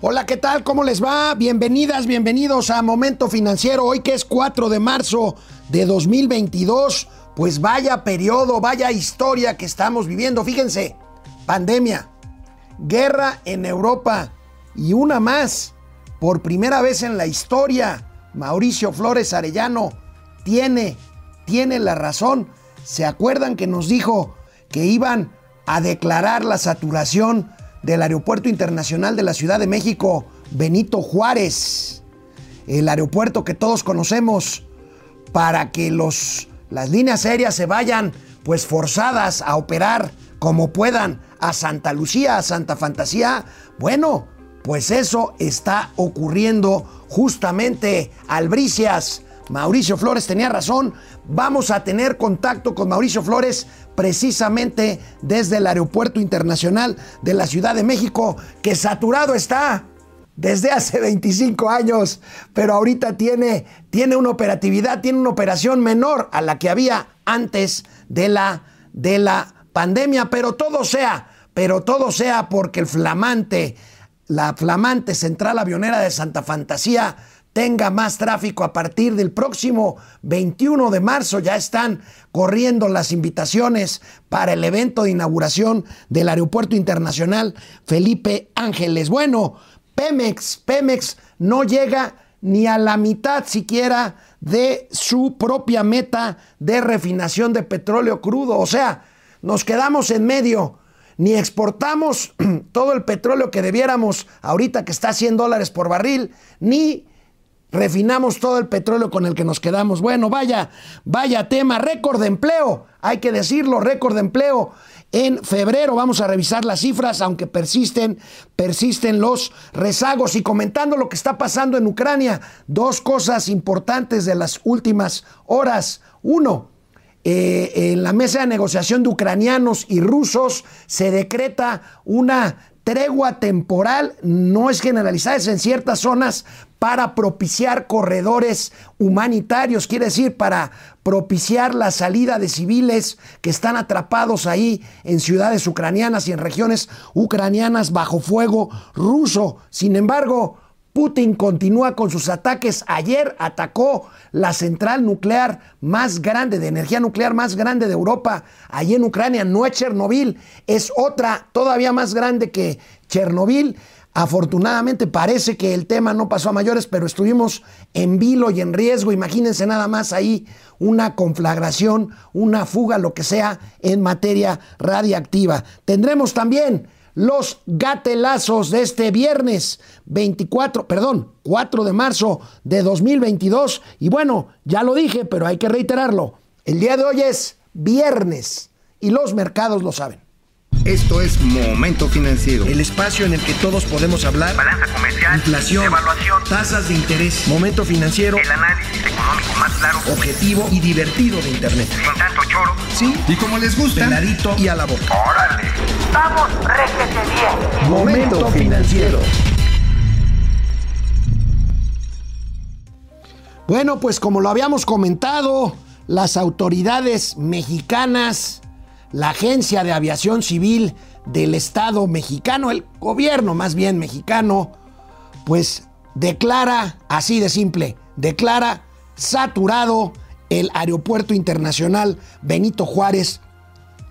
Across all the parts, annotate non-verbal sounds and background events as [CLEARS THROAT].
Hola, ¿qué tal? ¿Cómo les va? Bienvenidas, bienvenidos a Momento Financiero. Hoy que es 4 de marzo de 2022. Pues vaya periodo, vaya historia que estamos viviendo. Fíjense, pandemia, guerra en Europa y una más. Por primera vez en la historia, Mauricio Flores Arellano tiene, tiene la razón. ¿Se acuerdan que nos dijo que iban a declarar la saturación del Aeropuerto Internacional de la Ciudad de México, Benito Juárez? El aeropuerto que todos conocemos para que los, las líneas aéreas se vayan pues forzadas a operar como puedan a Santa Lucía, a Santa Fantasía. Bueno, pues eso está ocurriendo justamente. Albricias, Mauricio Flores tenía razón. Vamos a tener contacto con Mauricio Flores precisamente desde el Aeropuerto Internacional de la Ciudad de México, que saturado está desde hace [LAUGHS] 25 años, pero ahorita tiene, tiene una operatividad, tiene una operación menor a la que había antes de la, de la pandemia, pero todo sea, pero todo sea porque el flamante, la flamante central avionera de Santa Fantasía tenga más tráfico a partir del próximo 21 de marzo. Ya están corriendo las invitaciones para el evento de inauguración del Aeropuerto Internacional Felipe Ángeles. Bueno, Pemex, Pemex no llega ni a la mitad siquiera de su propia meta de refinación de petróleo crudo. O sea, nos quedamos en medio. Ni exportamos [CLEARS THROAT] todo el petróleo que debiéramos ahorita que está a 100 dólares por barril, ni refinamos todo el petróleo con el que nos quedamos. Bueno, vaya, vaya tema, récord de empleo, hay que decirlo, récord de empleo. En febrero vamos a revisar las cifras, aunque persisten, persisten los rezagos. Y comentando lo que está pasando en Ucrania, dos cosas importantes de las últimas horas. Uno, eh, en la mesa de negociación de ucranianos y rusos se decreta una tregua temporal, no es generalizada, es en ciertas zonas para propiciar corredores humanitarios, quiere decir para propiciar la salida de civiles que están atrapados ahí en ciudades ucranianas y en regiones ucranianas bajo fuego ruso. Sin embargo, Putin continúa con sus ataques. Ayer atacó la central nuclear más grande, de energía nuclear más grande de Europa, allí en Ucrania. No es Chernobyl, es otra todavía más grande que Chernobyl. Afortunadamente parece que el tema no pasó a mayores, pero estuvimos en vilo y en riesgo. Imagínense nada más ahí una conflagración, una fuga, lo que sea, en materia radiactiva. Tendremos también los gatelazos de este viernes 24, perdón, 4 de marzo de 2022. Y bueno, ya lo dije, pero hay que reiterarlo. El día de hoy es viernes y los mercados lo saben. Esto es Momento Financiero. El espacio en el que todos podemos hablar. Balanza comercial. Inflación. Evaluación. Tasas de interés. Momento Financiero. El análisis económico más claro. Objetivo y divertido de Internet. Sin tanto choro. Sí. Y como les gusta. Peladito y a la boca. ¡Órale! ¡Vamos, réjete bien! Momento Financiero. Bueno, pues como lo habíamos comentado, las autoridades mexicanas, la Agencia de Aviación Civil del Estado mexicano, el gobierno más bien mexicano, pues declara, así de simple, declara saturado el Aeropuerto Internacional Benito Juárez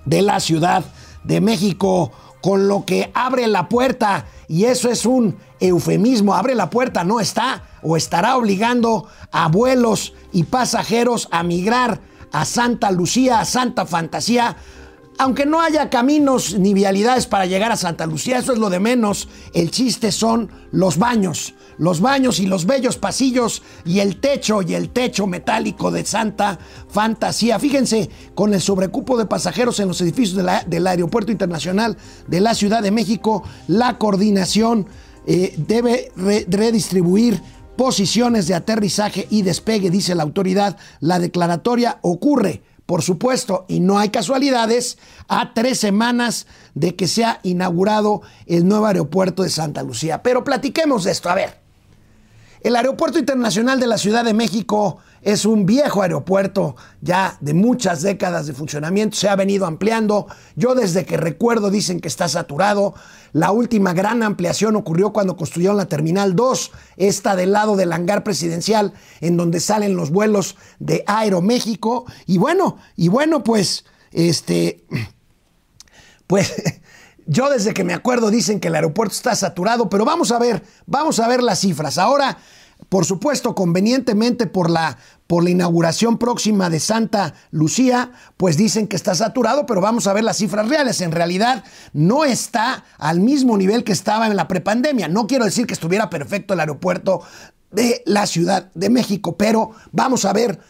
de la Ciudad de México, con lo que abre la puerta, y eso es un eufemismo, abre la puerta, no está o estará obligando a vuelos y pasajeros a migrar a Santa Lucía, a Santa Fantasía, aunque no haya caminos ni vialidades para llegar a Santa Lucía, eso es lo de menos. El chiste son los baños, los baños y los bellos pasillos y el techo y el techo metálico de Santa Fantasía. Fíjense, con el sobrecupo de pasajeros en los edificios del Aeropuerto Internacional de la Ciudad de México, la coordinación eh, debe re- redistribuir posiciones de aterrizaje y despegue, dice la autoridad. La declaratoria ocurre por supuesto, y no hay casualidades, a tres semanas de que se ha inaugurado el nuevo aeropuerto de Santa Lucía. Pero platiquemos de esto, a ver. El Aeropuerto Internacional de la Ciudad de México es un viejo aeropuerto ya de muchas décadas de funcionamiento, se ha venido ampliando. Yo desde que recuerdo dicen que está saturado. La última gran ampliación ocurrió cuando construyeron la Terminal 2, esta del lado del hangar presidencial en donde salen los vuelos de Aeroméxico. Y bueno, y bueno, pues este [CLEARS THROAT] pues [LAUGHS] yo desde que me acuerdo dicen que el aeropuerto está saturado, pero vamos a ver, vamos a ver las cifras. Ahora por supuesto, convenientemente por la, por la inauguración próxima de Santa Lucía, pues dicen que está saturado, pero vamos a ver las cifras reales. En realidad no está al mismo nivel que estaba en la prepandemia. No quiero decir que estuviera perfecto el aeropuerto de la Ciudad de México, pero vamos a ver,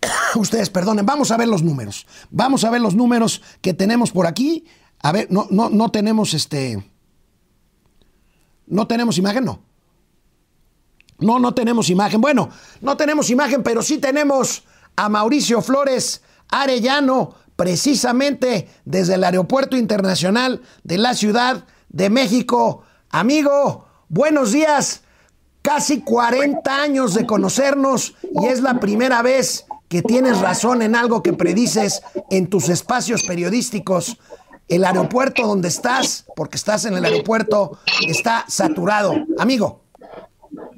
[COUGHS] ustedes perdonen, vamos a ver los números. Vamos a ver los números que tenemos por aquí. A ver, no, no, no tenemos este. No tenemos imagen, no. No, no tenemos imagen. Bueno, no tenemos imagen, pero sí tenemos a Mauricio Flores Arellano, precisamente desde el Aeropuerto Internacional de la Ciudad de México. Amigo, buenos días. Casi 40 años de conocernos y es la primera vez que tienes razón en algo que predices en tus espacios periodísticos. El aeropuerto donde estás, porque estás en el aeropuerto, está saturado. Amigo.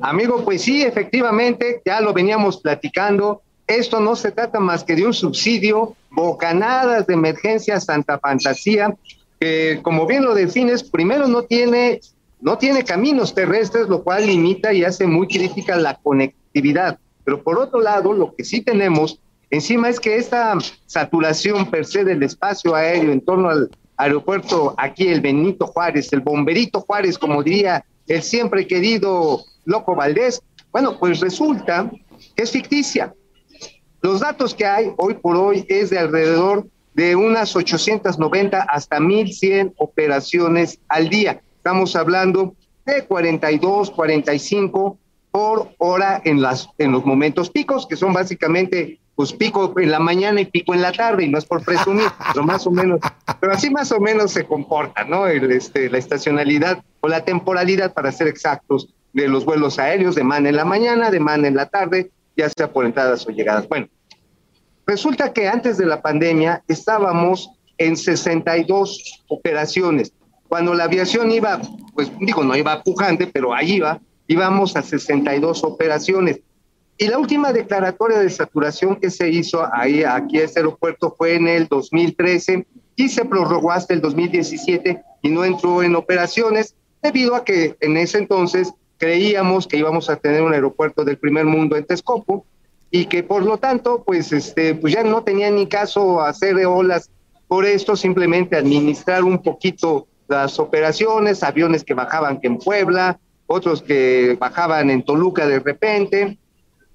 Amigo, pues sí, efectivamente, ya lo veníamos platicando. Esto no se trata más que de un subsidio, bocanadas de emergencia Santa Fantasía, que como bien lo defines, primero no tiene, no tiene caminos terrestres, lo cual limita y hace muy crítica la conectividad. Pero por otro lado, lo que sí tenemos encima es que esta saturación per se del espacio aéreo en torno al aeropuerto aquí, el Benito Juárez, el Bomberito Juárez, como diría el siempre querido Loco Valdés. Bueno, pues resulta que es ficticia. Los datos que hay hoy por hoy es de alrededor de unas 890 hasta 1100 operaciones al día. Estamos hablando de 42, 45 por hora en, las, en los momentos picos, que son básicamente pues pico en la mañana y pico en la tarde, y no es por presumir, [LAUGHS] pero más o menos, pero así más o menos se comporta, ¿no? El, este, la estacionalidad o la temporalidad, para ser exactos, de los vuelos aéreos, de man en la mañana, de man en la tarde, ya sea por entradas o llegadas. Bueno, resulta que antes de la pandemia estábamos en 62 operaciones. Cuando la aviación iba, pues digo, no iba pujante, pero ahí iba, íbamos a 62 operaciones. Y la última declaratoria de saturación que se hizo ahí, aquí a este aeropuerto fue en el 2013 y se prorrogó hasta el 2017 y no entró en operaciones debido a que en ese entonces creíamos que íbamos a tener un aeropuerto del primer mundo en Texcoco y que por lo tanto, pues, este, pues ya no tenía ni caso hacer olas por esto, simplemente administrar un poquito las operaciones, aviones que bajaban que en Puebla, otros que bajaban en Toluca de repente.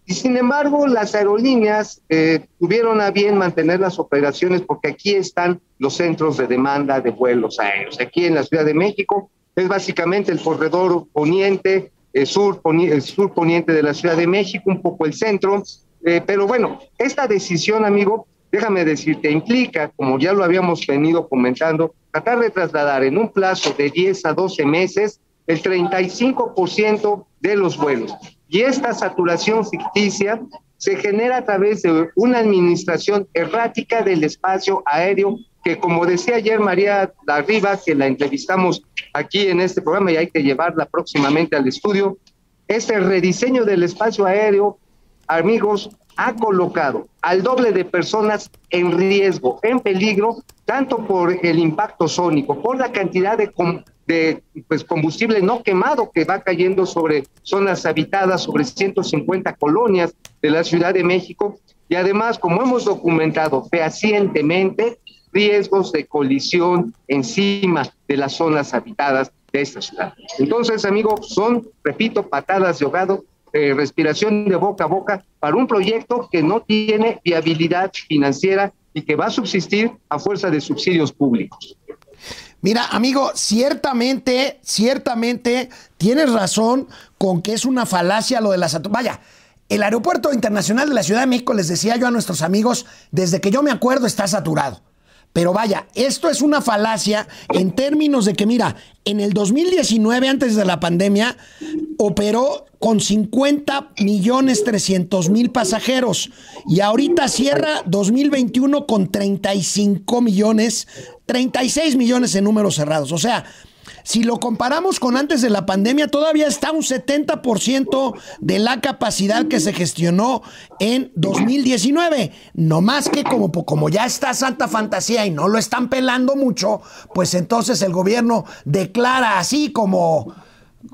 Y sin embargo, las aerolíneas eh, tuvieron a bien mantener las operaciones porque aquí están los centros de demanda de vuelos aéreos. Aquí en la Ciudad de México es básicamente el corredor poniente, el sur, el sur poniente de la Ciudad de México, un poco el centro. Eh, pero bueno, esta decisión, amigo, déjame decirte, implica, como ya lo habíamos venido comentando, tratar de trasladar en un plazo de 10 a 12 meses el 35% de los vuelos. Y esta saturación ficticia se genera a través de una administración errática del espacio aéreo que como decía ayer María Arriba, que la entrevistamos aquí en este programa y hay que llevarla próximamente al estudio, este rediseño del espacio aéreo, amigos, ha colocado al doble de personas en riesgo, en peligro, tanto por el impacto sónico, por la cantidad de, de pues, combustible no quemado que va cayendo sobre zonas habitadas, sobre 150 colonias de la Ciudad de México, y además, como hemos documentado fehacientemente, riesgos de colisión encima de las zonas habitadas de esta ciudad. Entonces, amigos, son, repito, patadas de ahogado, eh, respiración de boca a boca para un proyecto que no tiene viabilidad financiera y que va a subsistir a fuerza de subsidios públicos. Mira, amigo, ciertamente, ciertamente tienes razón con que es una falacia lo de las... Vaya, el aeropuerto internacional de la Ciudad de México, les decía yo a nuestros amigos, desde que yo me acuerdo está saturado. Pero vaya, esto es una falacia en términos de que, mira, en el 2019, antes de la pandemia, operó con 50 millones 300 mil pasajeros y ahorita cierra 2021 con 35 millones, 36 millones en números cerrados. O sea, si lo comparamos con antes de la pandemia, todavía está un 70% de la capacidad que se gestionó en 2019. No más que como, como ya está Santa Fantasía y no lo están pelando mucho, pues entonces el gobierno declara así como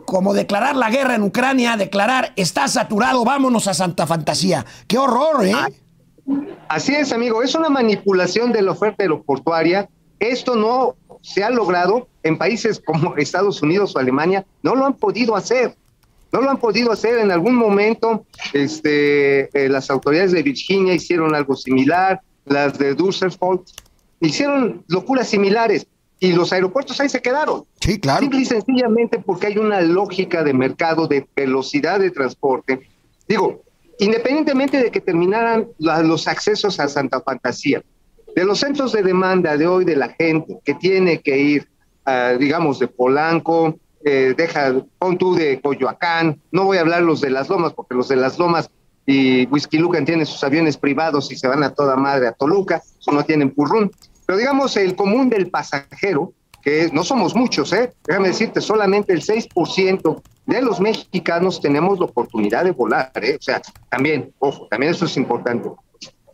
como declarar la guerra en Ucrania, declarar está saturado, vámonos a Santa Fantasía. ¡Qué horror, eh! Así es, amigo, es una manipulación de la oferta aeroportuaria. Esto no se ha logrado en países como Estados Unidos o Alemania, no lo han podido hacer. No lo han podido hacer. En algún momento, este, eh, las autoridades de Virginia hicieron algo similar, las de Düsseldorf hicieron locuras similares y los aeropuertos ahí se quedaron. Sí, claro. Simple y sencillamente porque hay una lógica de mercado de velocidad de transporte. Digo, independientemente de que terminaran los accesos a Santa Fantasía, de los centros de demanda de hoy de la gente que tiene que ir, digamos, de Polanco, eh, deja, pon tú de Coyoacán, no voy a hablar los de las lomas, porque los de las lomas y Whisky Lucan tienen sus aviones privados y se van a toda madre a Toluca, no tienen purrún. Pero digamos, el común del pasajero, que no somos muchos, ¿eh? déjame decirte, solamente el 6% de los mexicanos tenemos la oportunidad de volar, ¿eh? o sea, también, ojo, también eso es importante.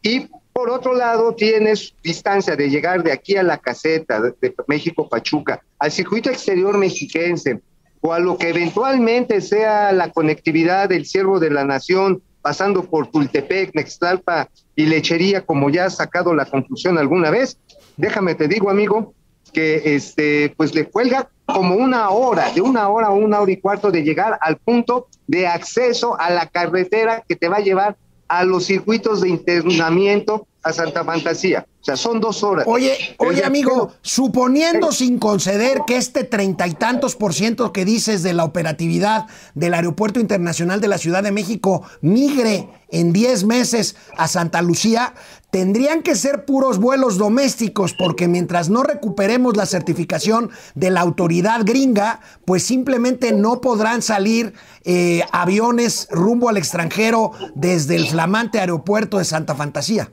Y por otro lado, tienes distancia de llegar de aquí a la caseta de, México-Pachuca, al circuito exterior mexiquense, o a lo que eventualmente sea la conectividad del Ciervo de la Nación, pasando por Tultepec, Nextalpa y Lechería, como ya ha sacado la conclusión alguna vez, déjame te digo, amigo, que este, pues le cuelga como una hora, de una hora a una hora y cuarto de llegar al punto de acceso a la carretera que te va a llevar a los circuitos de internamiento a Santa Fantasía. O sea, son dos horas. Oye, oye, amigo, suponiendo sin conceder que este treinta y tantos por ciento que dices de la operatividad del Aeropuerto Internacional de la Ciudad de México migre en 10 meses a Santa Lucía, tendrían que ser puros vuelos domésticos, porque mientras no recuperemos la certificación de la autoridad gringa, pues simplemente no podrán salir eh, aviones rumbo al extranjero desde el flamante aeropuerto de Santa Fantasía.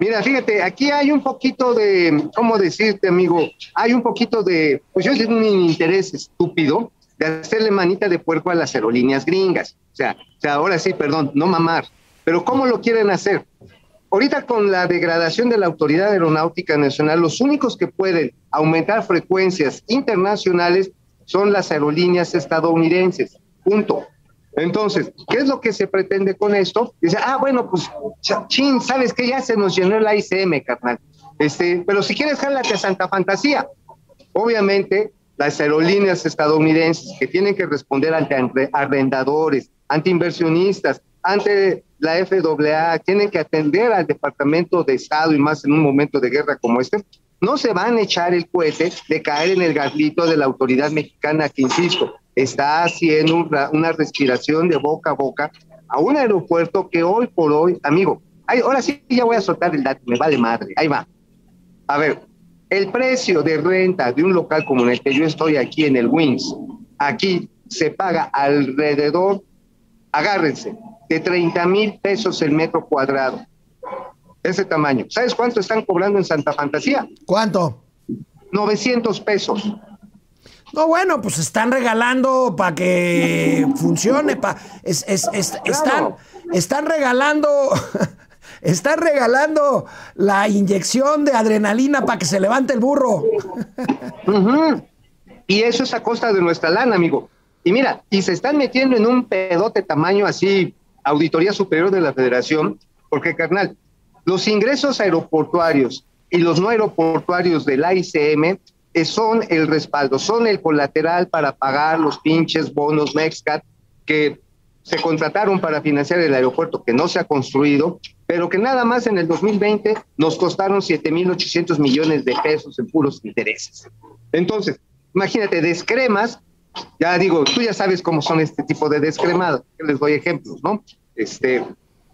Mira, fíjate, aquí hay un poquito de, ¿cómo decirte, amigo? Hay un poquito de, pues yo tengo un interés estúpido de hacerle manita de puerco a las aerolíneas gringas. O sea, o sea, ahora sí, perdón, no mamar. Pero ¿cómo lo quieren hacer? Ahorita con la degradación de la Autoridad Aeronáutica Nacional, los únicos que pueden aumentar frecuencias internacionales son las aerolíneas estadounidenses. Punto. Entonces, ¿qué es lo que se pretende con esto? Dice, ah, bueno, pues, chin, ¿sabes qué? Ya se nos llenó el ICM, carnal. Este, pero si quieres, jálate a Santa Fantasía. Obviamente, las aerolíneas estadounidenses que tienen que responder ante arrendadores, ante inversionistas, ante la FAA, tienen que atender al Departamento de Estado y más en un momento de guerra como este, no se van a echar el cohete de caer en el garlito de la autoridad mexicana que, insisto, está haciendo una respiración de boca a boca a un aeropuerto que hoy por hoy, amigo, ahora sí ya voy a soltar el dato, me vale madre, ahí va. A ver, el precio de renta de un local como el que yo estoy aquí en el Wings, aquí se paga alrededor, agárrense, de 30 mil pesos el metro cuadrado. Ese tamaño. ¿Sabes cuánto están cobrando en Santa Fantasía? ¿Cuánto? 900 pesos. No, bueno, pues están regalando para que funcione. Pa, es, están, están regalando. [LAUGHS] Están regalando la inyección de adrenalina para que se levante el burro. [LAUGHS] Y eso es a costa de nuestra lana, amigo. Y mira, y se están metiendo en un pedote tamaño así, Auditoría Superior de la Federación, porque, carnal, los ingresos aeroportuarios y los no aeroportuarios del AICM son el respaldo, son el colateral para pagar los pinches bonos Mexcat que se contrataron para financiar el aeropuerto que no se ha construido, pero que nada más en el 2020 nos costaron 7.800 millones de pesos en puros intereses. Entonces, imagínate, descremas, ya digo, tú ya sabes cómo son este tipo de descremados, les doy ejemplos, ¿no? Este,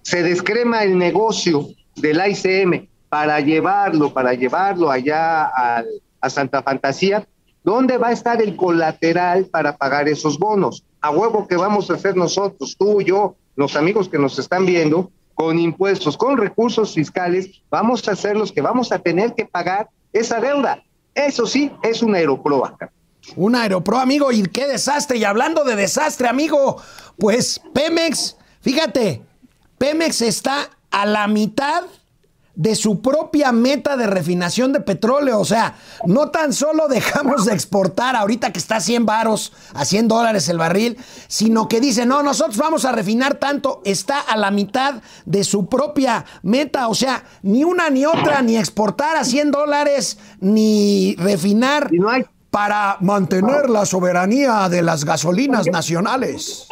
se descrema el negocio del ICM para llevarlo, para llevarlo allá al a Santa Fantasía ¿dónde va a estar el colateral para pagar esos bonos? A huevo que vamos a hacer nosotros, tú, yo, los amigos que nos están viendo, con impuestos, con recursos fiscales, vamos a hacer los que vamos a tener que pagar esa deuda. Eso sí, es una aeroproa. Un aeropro, amigo, y qué desastre. Y hablando de desastre, amigo, pues Pemex, fíjate, Pemex está a la mitad de su propia meta de refinación de petróleo. O sea, no tan solo [LAUGHS] dejamos de exportar ahorita que está a 100 varos, a 100 dólares el barril, sino que dice, no, nosotros vamos a refinar tanto, está a la mitad de su propia meta. O sea, ni una ni otra, ni exportar a 100 dólares, ni refinar. Y no hay para mantener la soberanía de las gasolinas nacionales.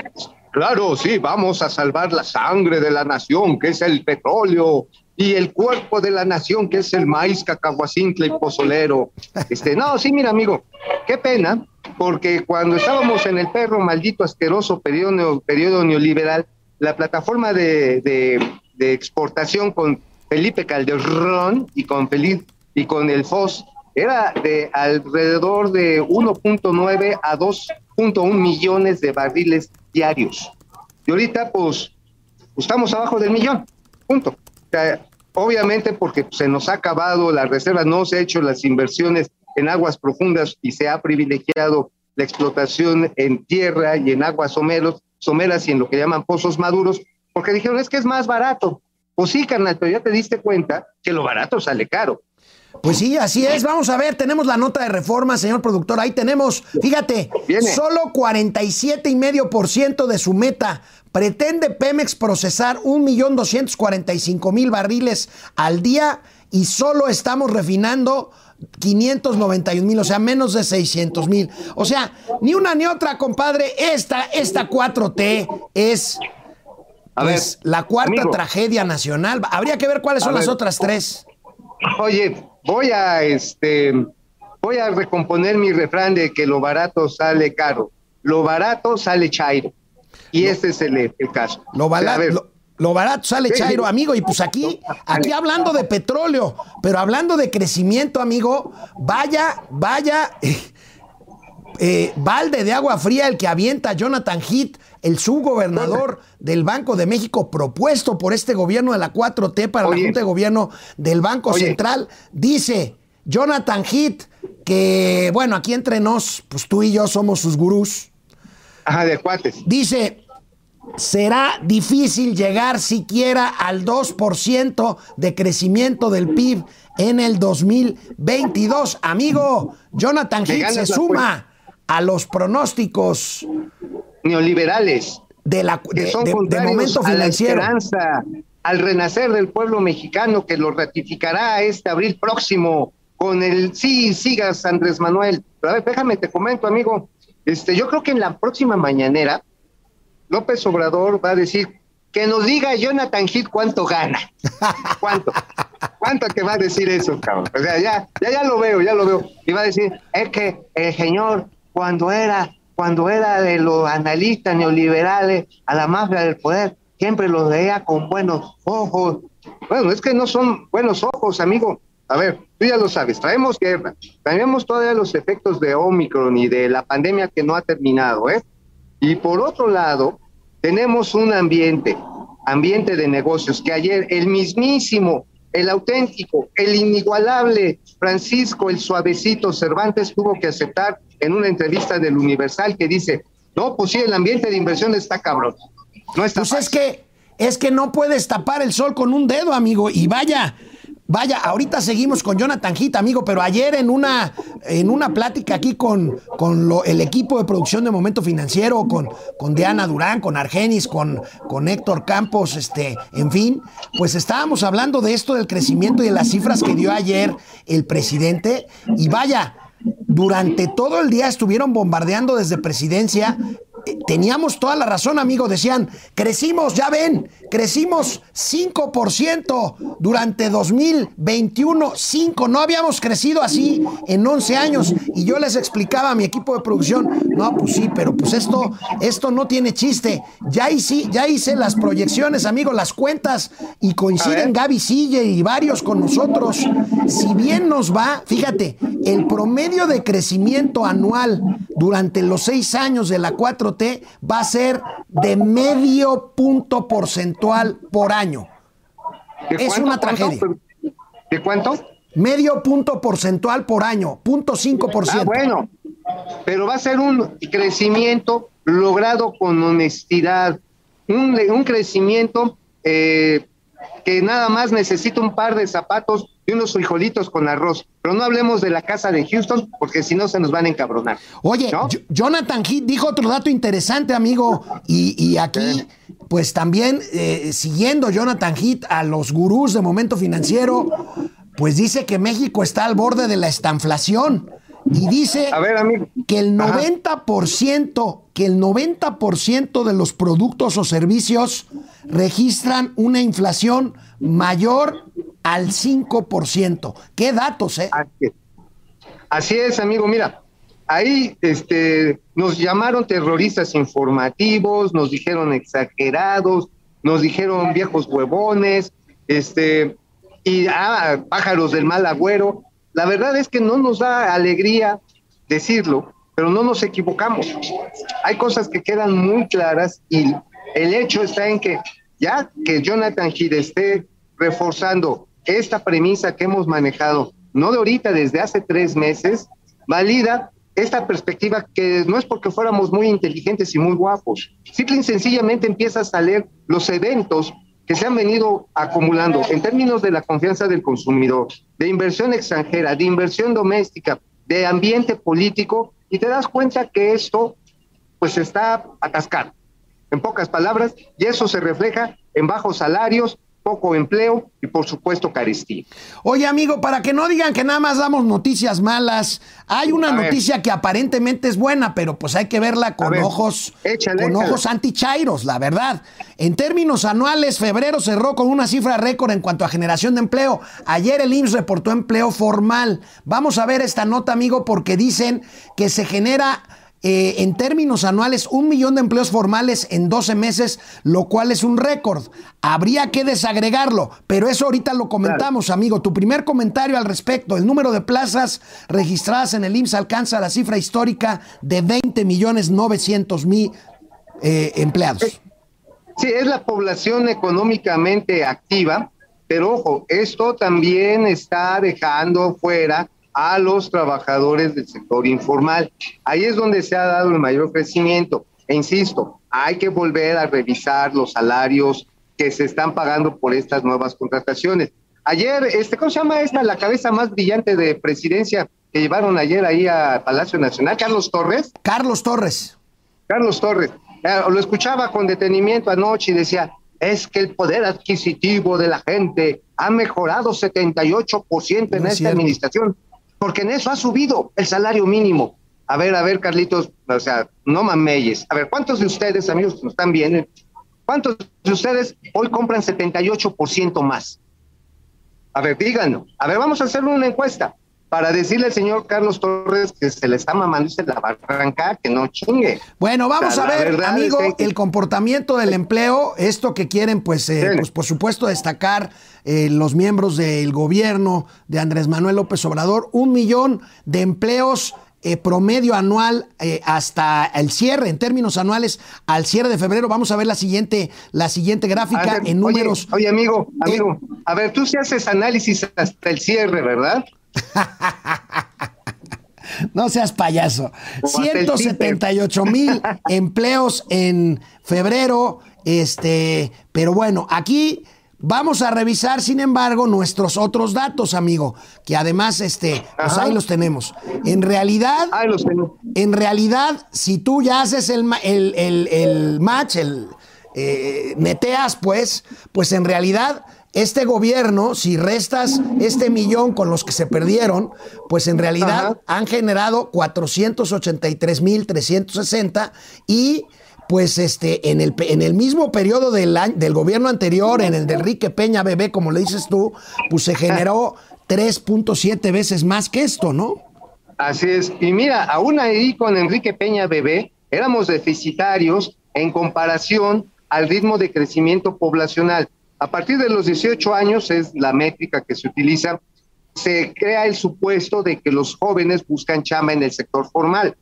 Claro, sí, vamos a salvar la sangre de la nación, que es el petróleo, y el cuerpo de la nación, que es el maíz, cacahuacintle y pozolero. Este, no, sí, mira, amigo, qué pena, porque cuando estábamos en el perro maldito asqueroso periodo, periodo neoliberal, la plataforma de, de, de exportación con Felipe Calderón y con Felipe y con el FOS era de alrededor de 1.9 a 2.1 millones de barriles diarios. Y ahorita, pues, estamos abajo del millón, punto. O sea, obviamente porque se nos ha acabado la reserva, no se ha hecho las inversiones en aguas profundas y se ha privilegiado la explotación en tierra y en aguas someros, someras y en lo que llaman pozos maduros, porque dijeron, es que es más barato. Pues sí, carnal, pero ya te diste cuenta que lo barato sale caro. Pues sí, así es. Vamos a ver, tenemos la nota de reforma, señor productor. Ahí tenemos, fíjate, Viene. solo 47,5% de su meta. Pretende Pemex procesar 1.245.000 barriles al día y solo estamos refinando 591 mil, o sea, menos de 600 mil. O sea, ni una ni otra, compadre. Esta, esta 4T es A pues, ver, la cuarta amigo. tragedia nacional. Habría que ver cuáles son las otras tres. Oye, voy a este voy a recomponer mi refrán de que lo barato sale caro. Lo barato sale chairo. Y este es el, el caso. Lo, bala- barato sale Sí, Chairo, amigo. Y pues aquí, aquí hablando de petróleo, pero hablando de crecimiento, amigo, vaya, vaya, [LAUGHS] eh, balde de agua fría el que avienta Jonathan Heath, el subgobernador del Banco de México, propuesto por este gobierno de la 4T para la. Junta de Gobierno del Banco Oye. Central. Dice Jonathan Heath que, bueno, aquí entre nos, pues tú y yo somos sus gurús. ajá, de cuates. Dice, será difícil llegar siquiera al 2% de crecimiento del PIB en el 2022. Amigo, Jonathan Heath se suma a los pronósticos Neoliberales de, la, que de, son de- momento a la financiero. esperanza, al renacer del pueblo mexicano que lo ratificará este abril próximo con el sí, sigas Andrés Manuel. Pero a ver, déjame te comento, amigo. Este, yo creo que en la próxima mañanera López Obrador va a decir que nos diga Jonathan Heath cuánto gana. [LAUGHS] ¿Cuánto? ¿Cuánto que va a decir eso, cabrón? O sea, ya, ya, ya lo veo, ya lo veo. Y va a decir, es que el señor, cuando era, cuando era de los analistas neoliberales a la mafia del poder, siempre los veía con buenos ojos. Bueno, es que no son buenos ojos, amigo. A ver, tú ya lo sabes, traemos guerra, traemos todavía los efectos de Omicron y de la pandemia que no ha terminado, ¿eh? Y por otro lado, tenemos un ambiente, ambiente de negocios, que ayer el mismísimo, el auténtico, el inigualable Francisco el Suavecito Cervantes tuvo que aceptar en una entrevista del Universal que dice, no, pues sí, el ambiente de inversión está cabrón. No está Pues es fácil". que, es que no puedes tapar el sol con un dedo, amigo. Y vaya, vaya, ahorita seguimos con Jonathan Heath, amigo, pero ayer en una, en una plática aquí con, con el equipo de producción de Momento Financiero, con, con Diana Durán, con Argenis, con, con Héctor Campos, este, en fin, pues estábamos hablando de esto del crecimiento y de las cifras que dio ayer el presidente. Y vaya, durante todo el día estuvieron bombardeando desde presidencia teníamos toda la razón, amigo. Decían, crecimos, ya ven, crecimos 5% durante 2021, 5. No habíamos crecido así en 11 años. Y yo les explicaba a mi equipo de producción, no, pues sí, pero pues esto, esto no tiene chiste. Ya hice, ya hice las proyecciones, amigo, las cuentas, y coinciden Gaby Sille y varios con nosotros. Si bien nos va, fíjate, el promedio de crecimiento anual durante los seis años de la 4T va a ser de medio punto porcentual por año. ¿De Es cuánto, una cuánto? tragedia. ¿De cuánto? Medio punto porcentual por año, punto cinco por Ah, ciento. bueno, pero va a ser un crecimiento logrado con honestidad, un, un crecimiento eh, que nada más necesita un par de zapatos y unos frijolitos con arroz. Pero no hablemos de la casa de Houston, porque si no se nos van a encabronar. Oye, Jonathan Heath dijo otro dato interesante, amigo, y, y aquí, pues también eh, siguiendo Jonathan Heath a los gurús de momento financiero, pues dice que México está al borde de la estanflación y dice A ver, amigo. que el Ajá. 90%, que el 90% de los productos o servicios registran una inflación mayor al 5%. ¿Qué datos, eh? Así es. Así es, amigo. Mira, ahí este, nos llamaron terroristas informativos, nos dijeron exagerados, nos dijeron viejos huevones, este, y ah, pájaros del mal agüero. La verdad es que no nos da alegría decirlo, pero no nos equivocamos. Hay cosas que quedan muy claras y el hecho está en que ya que Jonathan Heath esté reforzando esta premisa que hemos manejado, no de ahorita, desde hace tres meses, valida esta perspectiva que no es porque fuéramos muy inteligentes y muy guapos. Simple y sencillamente empiezas a leer los eventos se han venido acumulando en términos de la confianza del consumidor, de inversión extranjera, de inversión doméstica, de ambiente político, y te das cuenta que esto pues está atascado. En pocas palabras, y eso se refleja en bajos salarios, poco empleo y por supuesto carestía. Oye, amigo, para que no digan que nada más damos noticias malas, hay una A ver. noticia que aparentemente es buena, pero pues hay que verla con ver, ojos échale, con échale. ojos antichairos, la verdad. En términos anuales, febrero cerró con una cifra récord en cuanto a generación de empleo. Ayer el IMSS reportó empleo formal. Vamos a ver esta nota, amigo, porque dicen que se genera eh, en términos anuales, un millón de empleos formales en 12 meses, lo cual es un récord. Habría que desagregarlo, pero eso ahorita lo comentamos, amigo. Tu primer comentario al respecto, el número de plazas registradas en el IMSS alcanza la cifra histórica de 20 millones 900 mil eh, empleados. Sí, es la población económicamente activa, pero ojo, esto también está dejando fuera a los trabajadores del sector informal. Ahí es donde se ha dado el mayor crecimiento. E insisto, hay que volver a revisar los salarios que se están pagando por estas nuevas contrataciones. Ayer, este, ¿cómo se llama esta? La cabeza más brillante de presidencia que llevaron ayer ahí a Palacio Nacional, Carlos Torres. Carlos Torres. Carlos Torres, lo escuchaba con detenimiento anoche y decía, es que el poder adquisitivo de la gente ha mejorado 78% en No es esta cierto. administración, porque en eso ha subido el salario mínimo. A ver, a ver, Carlitos, o sea, no mameyes. A ver, ¿cuántos de ustedes, amigos que nos están viendo, cuántos de ustedes hoy compran 78% más? A ver, díganlo. A ver, vamos a hacer una encuesta para decirle al señor Carlos Torres que se le está mamando y se la va a arrancar, que no chingue. Bueno, vamos a ver, amigo, que- el comportamiento del empleo, esto que quieren, pues, eh, pues por supuesto, destacar eh, los miembros del gobierno de Andrés Manuel López Obrador, un millón de empleos eh, promedio anual eh, hasta el cierre, en términos anuales, al cierre de febrero. Vamos a ver la siguiente, la siguiente gráfica Ándale, en números. Oye, amigo, amigo, a ver, tú sí haces análisis hasta el cierre, ¿verdad? [LAUGHS] No seas payaso. O hasta el 178 mil [LAUGHS] empleos en febrero. Este, pero bueno, aquí vamos a revisar, sin embargo, nuestros otros datos, amigo, que además, este, pues ahí los tenemos. En realidad, Ah, los tengo. en realidad, si tú ya haces el, el, el- el match, el eh, neteas, pues, pues en realidad este gobierno, si restas este millón con los que se perdieron, pues en realidad Ajá. han generado 483.360 y pues este en el, en el mismo periodo del, año- del gobierno anterior, en el de Enrique Peña Bebé, como le dices tú, pues se generó 3.7 veces más que esto, ¿no? Así es. Y mira, aún ahí con Enrique Peña Bebé, éramos deficitarios en comparación al ritmo de crecimiento poblacional. A partir de los 18 años es la métrica que se utiliza, se crea el supuesto de que los jóvenes buscan chamba en el sector formal.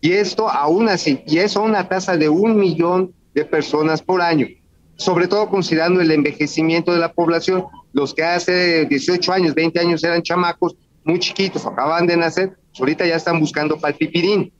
Y esto aún así, y eso a una tasa de un millón de personas por año, sobre todo considerando el envejecimiento de la población. Los que hace 18 años, 20 años eran chamacos muy chiquitos, acaban de nacer, pues ahorita ya están buscando palpipirín.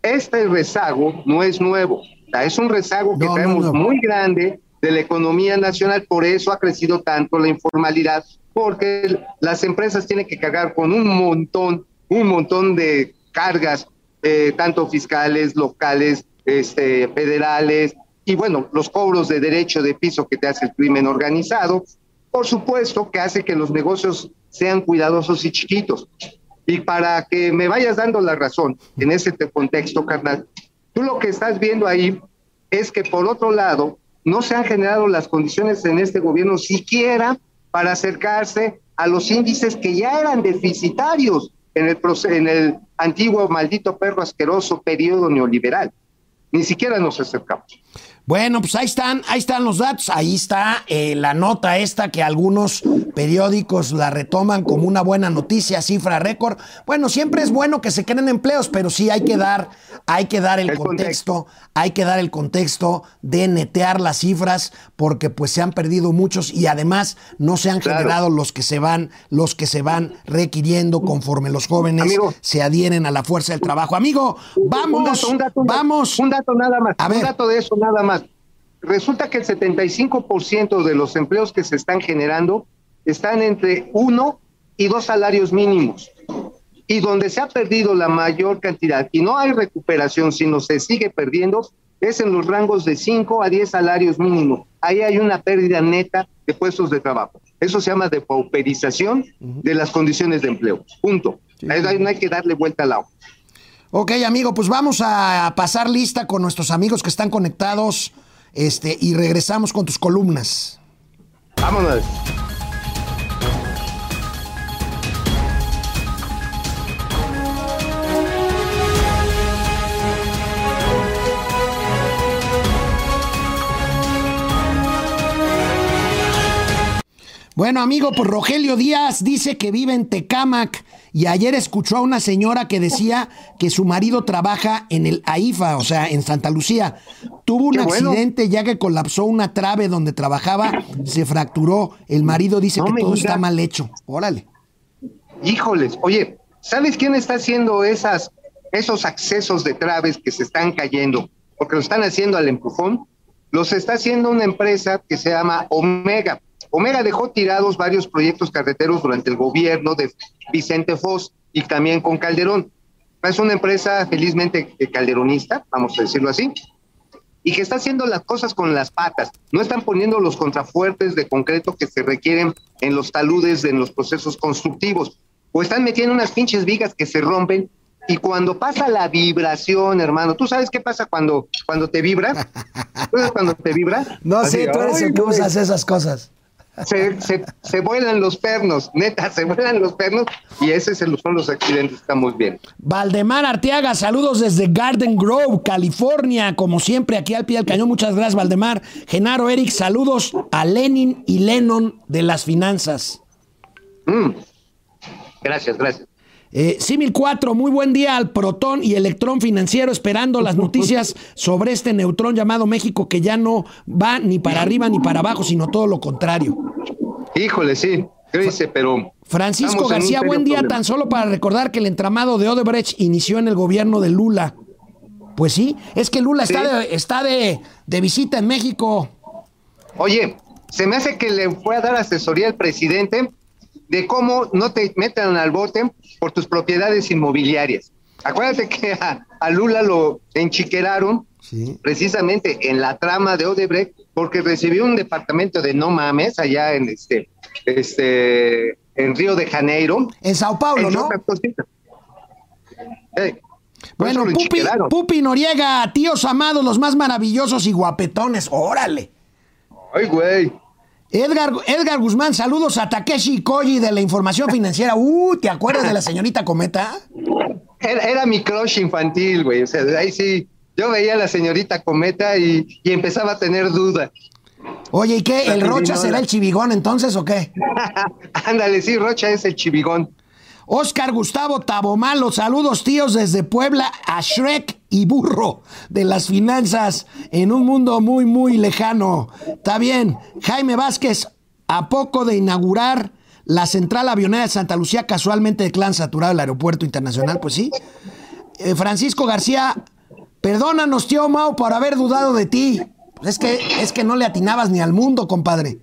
Este rezago no es nuevo, es un rezago que No, no, traemos no. muy grande de la economía nacional, por eso ha crecido tanto la informalidad, porque las empresas tienen que cargar con un montón, un montón de cargas, eh, tanto fiscales, locales, este, federales, y bueno, los cobros de derecho de piso que te hace el crimen organizado, por supuesto que hace que los negocios sean cuidadosos y chiquitos. Y para que me vayas dando la razón en ese te- contexto, carnal, tú lo que estás viendo ahí es que por otro lado, no se han generado las condiciones en este gobierno siquiera para acercarse a los índices que ya eran deficitarios en el, en el antiguo maldito perro asqueroso periodo neoliberal. Ni siquiera nos acercamos. Bueno, pues ahí están, ahí están los datos, ahí está eh, la nota esta que algunos periódicos la retoman como una buena noticia, cifra récord. Bueno, siempre es bueno que se creen empleos, pero sí hay que dar, hay que dar el, El contexto, hay que dar el contexto de netear las cifras, porque pues se han perdido muchos y además no se han Claro. generado los que se van, los que se van requiriendo conforme los jóvenes Amigo. se adhieren a la fuerza del trabajo. Amigo, vamos, Un dato, un vamos. Un dato nada más. A un dato de eso nada más. Resulta que el 75% de los empleos que se están generando están entre uno y dos salarios mínimos. Y donde se ha perdido la mayor cantidad y no hay recuperación, sino se sigue perdiendo, es en los rangos de 5 a 10 salarios mínimos. Ahí hay una pérdida neta de puestos de trabajo. Eso se llama depauperización de las condiciones de empleo. Punto. Ahí no hay que darle vuelta al agua. Ok, amigo, pues vamos a pasar lista con nuestros amigos que están conectados este, y regresamos con tus columnas. Vámonos. Bueno, amigo, pues Rogelio Díaz dice que vive en Tecámac y ayer escuchó a una señora que decía que su marido trabaja en el AIFA, o sea, en Santa Lucía. Tuvo un Qué bueno. accidente ya que colapsó una trave donde trabajaba, se fracturó. El marido dice No que todo está mal hecho. Órale. Híjoles, oye, ¿sabes quién está haciendo esas, esos accesos de traves que se están cayendo? Porque lo están haciendo al empujón. Los está haciendo una empresa que se llama Omega. Omega dejó tirados varios proyectos carreteros durante el gobierno de Vicente Foz y también con Calderón. Es una empresa felizmente eh, calderonista, vamos a decirlo así, y que está haciendo las cosas con las patas. No están poniendo los contrafuertes de concreto que se requieren en los taludes, en los procesos constructivos. O están metiendo unas pinches vigas que se rompen y cuando pasa la vibración, hermano, ¿tú sabes qué pasa cuando, cuando te vibra? ¿Tú sabes cuando te vibra? No Así, sé, tú eres "Ay, el que güey". usas esas cosas. Se, se, se vuelan los pernos, neta, se vuelan los pernos y esos son los accidentes que estamos viendo. Valdemar Arteaga, saludos desde Garden Grove, California. Como siempre, aquí al pie del cañón. Muchas gracias, Valdemar. Genaro Eric, saludos a Lenin y Lennon de las finanzas. Mm. Gracias, gracias. Eh, Simil 4, muy buen día al protón y electrón financiero, esperando las noticias sobre este neutrón llamado México que ya no va ni para arriba ni para abajo, sino todo lo contrario. Híjole, sí, dice, pero... Francisco García, buen día, problema. tan solo para recordar que el entramado de Odebrecht inició en el gobierno de Lula. Pues sí, es que Lula está, Sí. de, está de, de visita en México. Oye, se me hace que le fue a dar asesoría al presidente de cómo no te metan al bote por tus propiedades inmobiliarias. Acuérdate que a, a Lula lo enchiqueraron Sí. precisamente en la trama de Odebrecht porque recibí un departamento de no mames allá en este, este, en Río de Janeiro. En Sao Paulo, ¿no? Eh, Bueno, Pupi. Pupi Noriega, tíos amados, los más maravillosos y guapetones. Órale. Ay, güey. Edgar, Edgar Guzmán, saludos a Takeshi Koji de la información financiera. Uh, ¿te acuerdas de la señorita Cometa? Era, era mi crush infantil, güey. O sea, ahí sí, yo veía a la señorita Cometa y, y empezaba a tener duda. Oye, ¿y qué? ¿El Rocha será el chivigón entonces o qué? [LAUGHS] Ándale, sí, Rocha es el chivigón. Oscar Gustavo Tabomalo, saludos tíos desde Puebla a Shrek y Burro de las finanzas en un mundo muy, muy lejano. Está bien. Jaime Vázquez, a poco de inaugurar la central avionera de Santa Lucía, casualmente de clan saturado el aeropuerto internacional, pues sí. Eh, Francisco García, perdónanos, tío Mau, por haber dudado de ti. Pues es que, es que no le atinabas ni al mundo, compadre.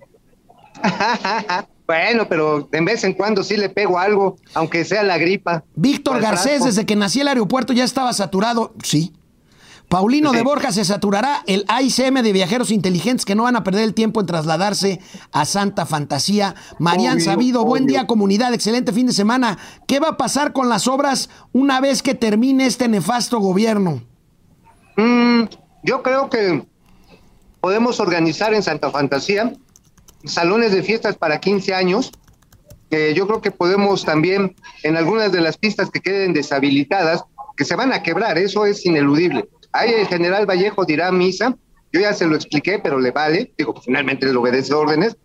[LAUGHS] bueno, pero de vez en cuando sí le pego algo, aunque sea la gripa. Víctor Garcés, frasco. desde que nací el aeropuerto ya estaba saturado. Sí. Paulino de. Borja se saturará el AICM de viajeros inteligentes que no van a perder el tiempo en trasladarse a Santa Fantasía. Obvio, Sabido, buen día comunidad, excelente fin de semana. ¿Qué va a pasar con las obras una vez que termine este nefasto gobierno? Mm, yo creo que podemos organizar en Santa Fantasía salones de fiestas para 15 años. Eh, yo creo que podemos también, en algunas de las pistas que queden deshabilitadas, que se van a quebrar, eso es ineludible. Ahí el general Vallejo dirá misa, yo ya se lo expliqué, pero le vale, digo, finalmente le obedece órdenes,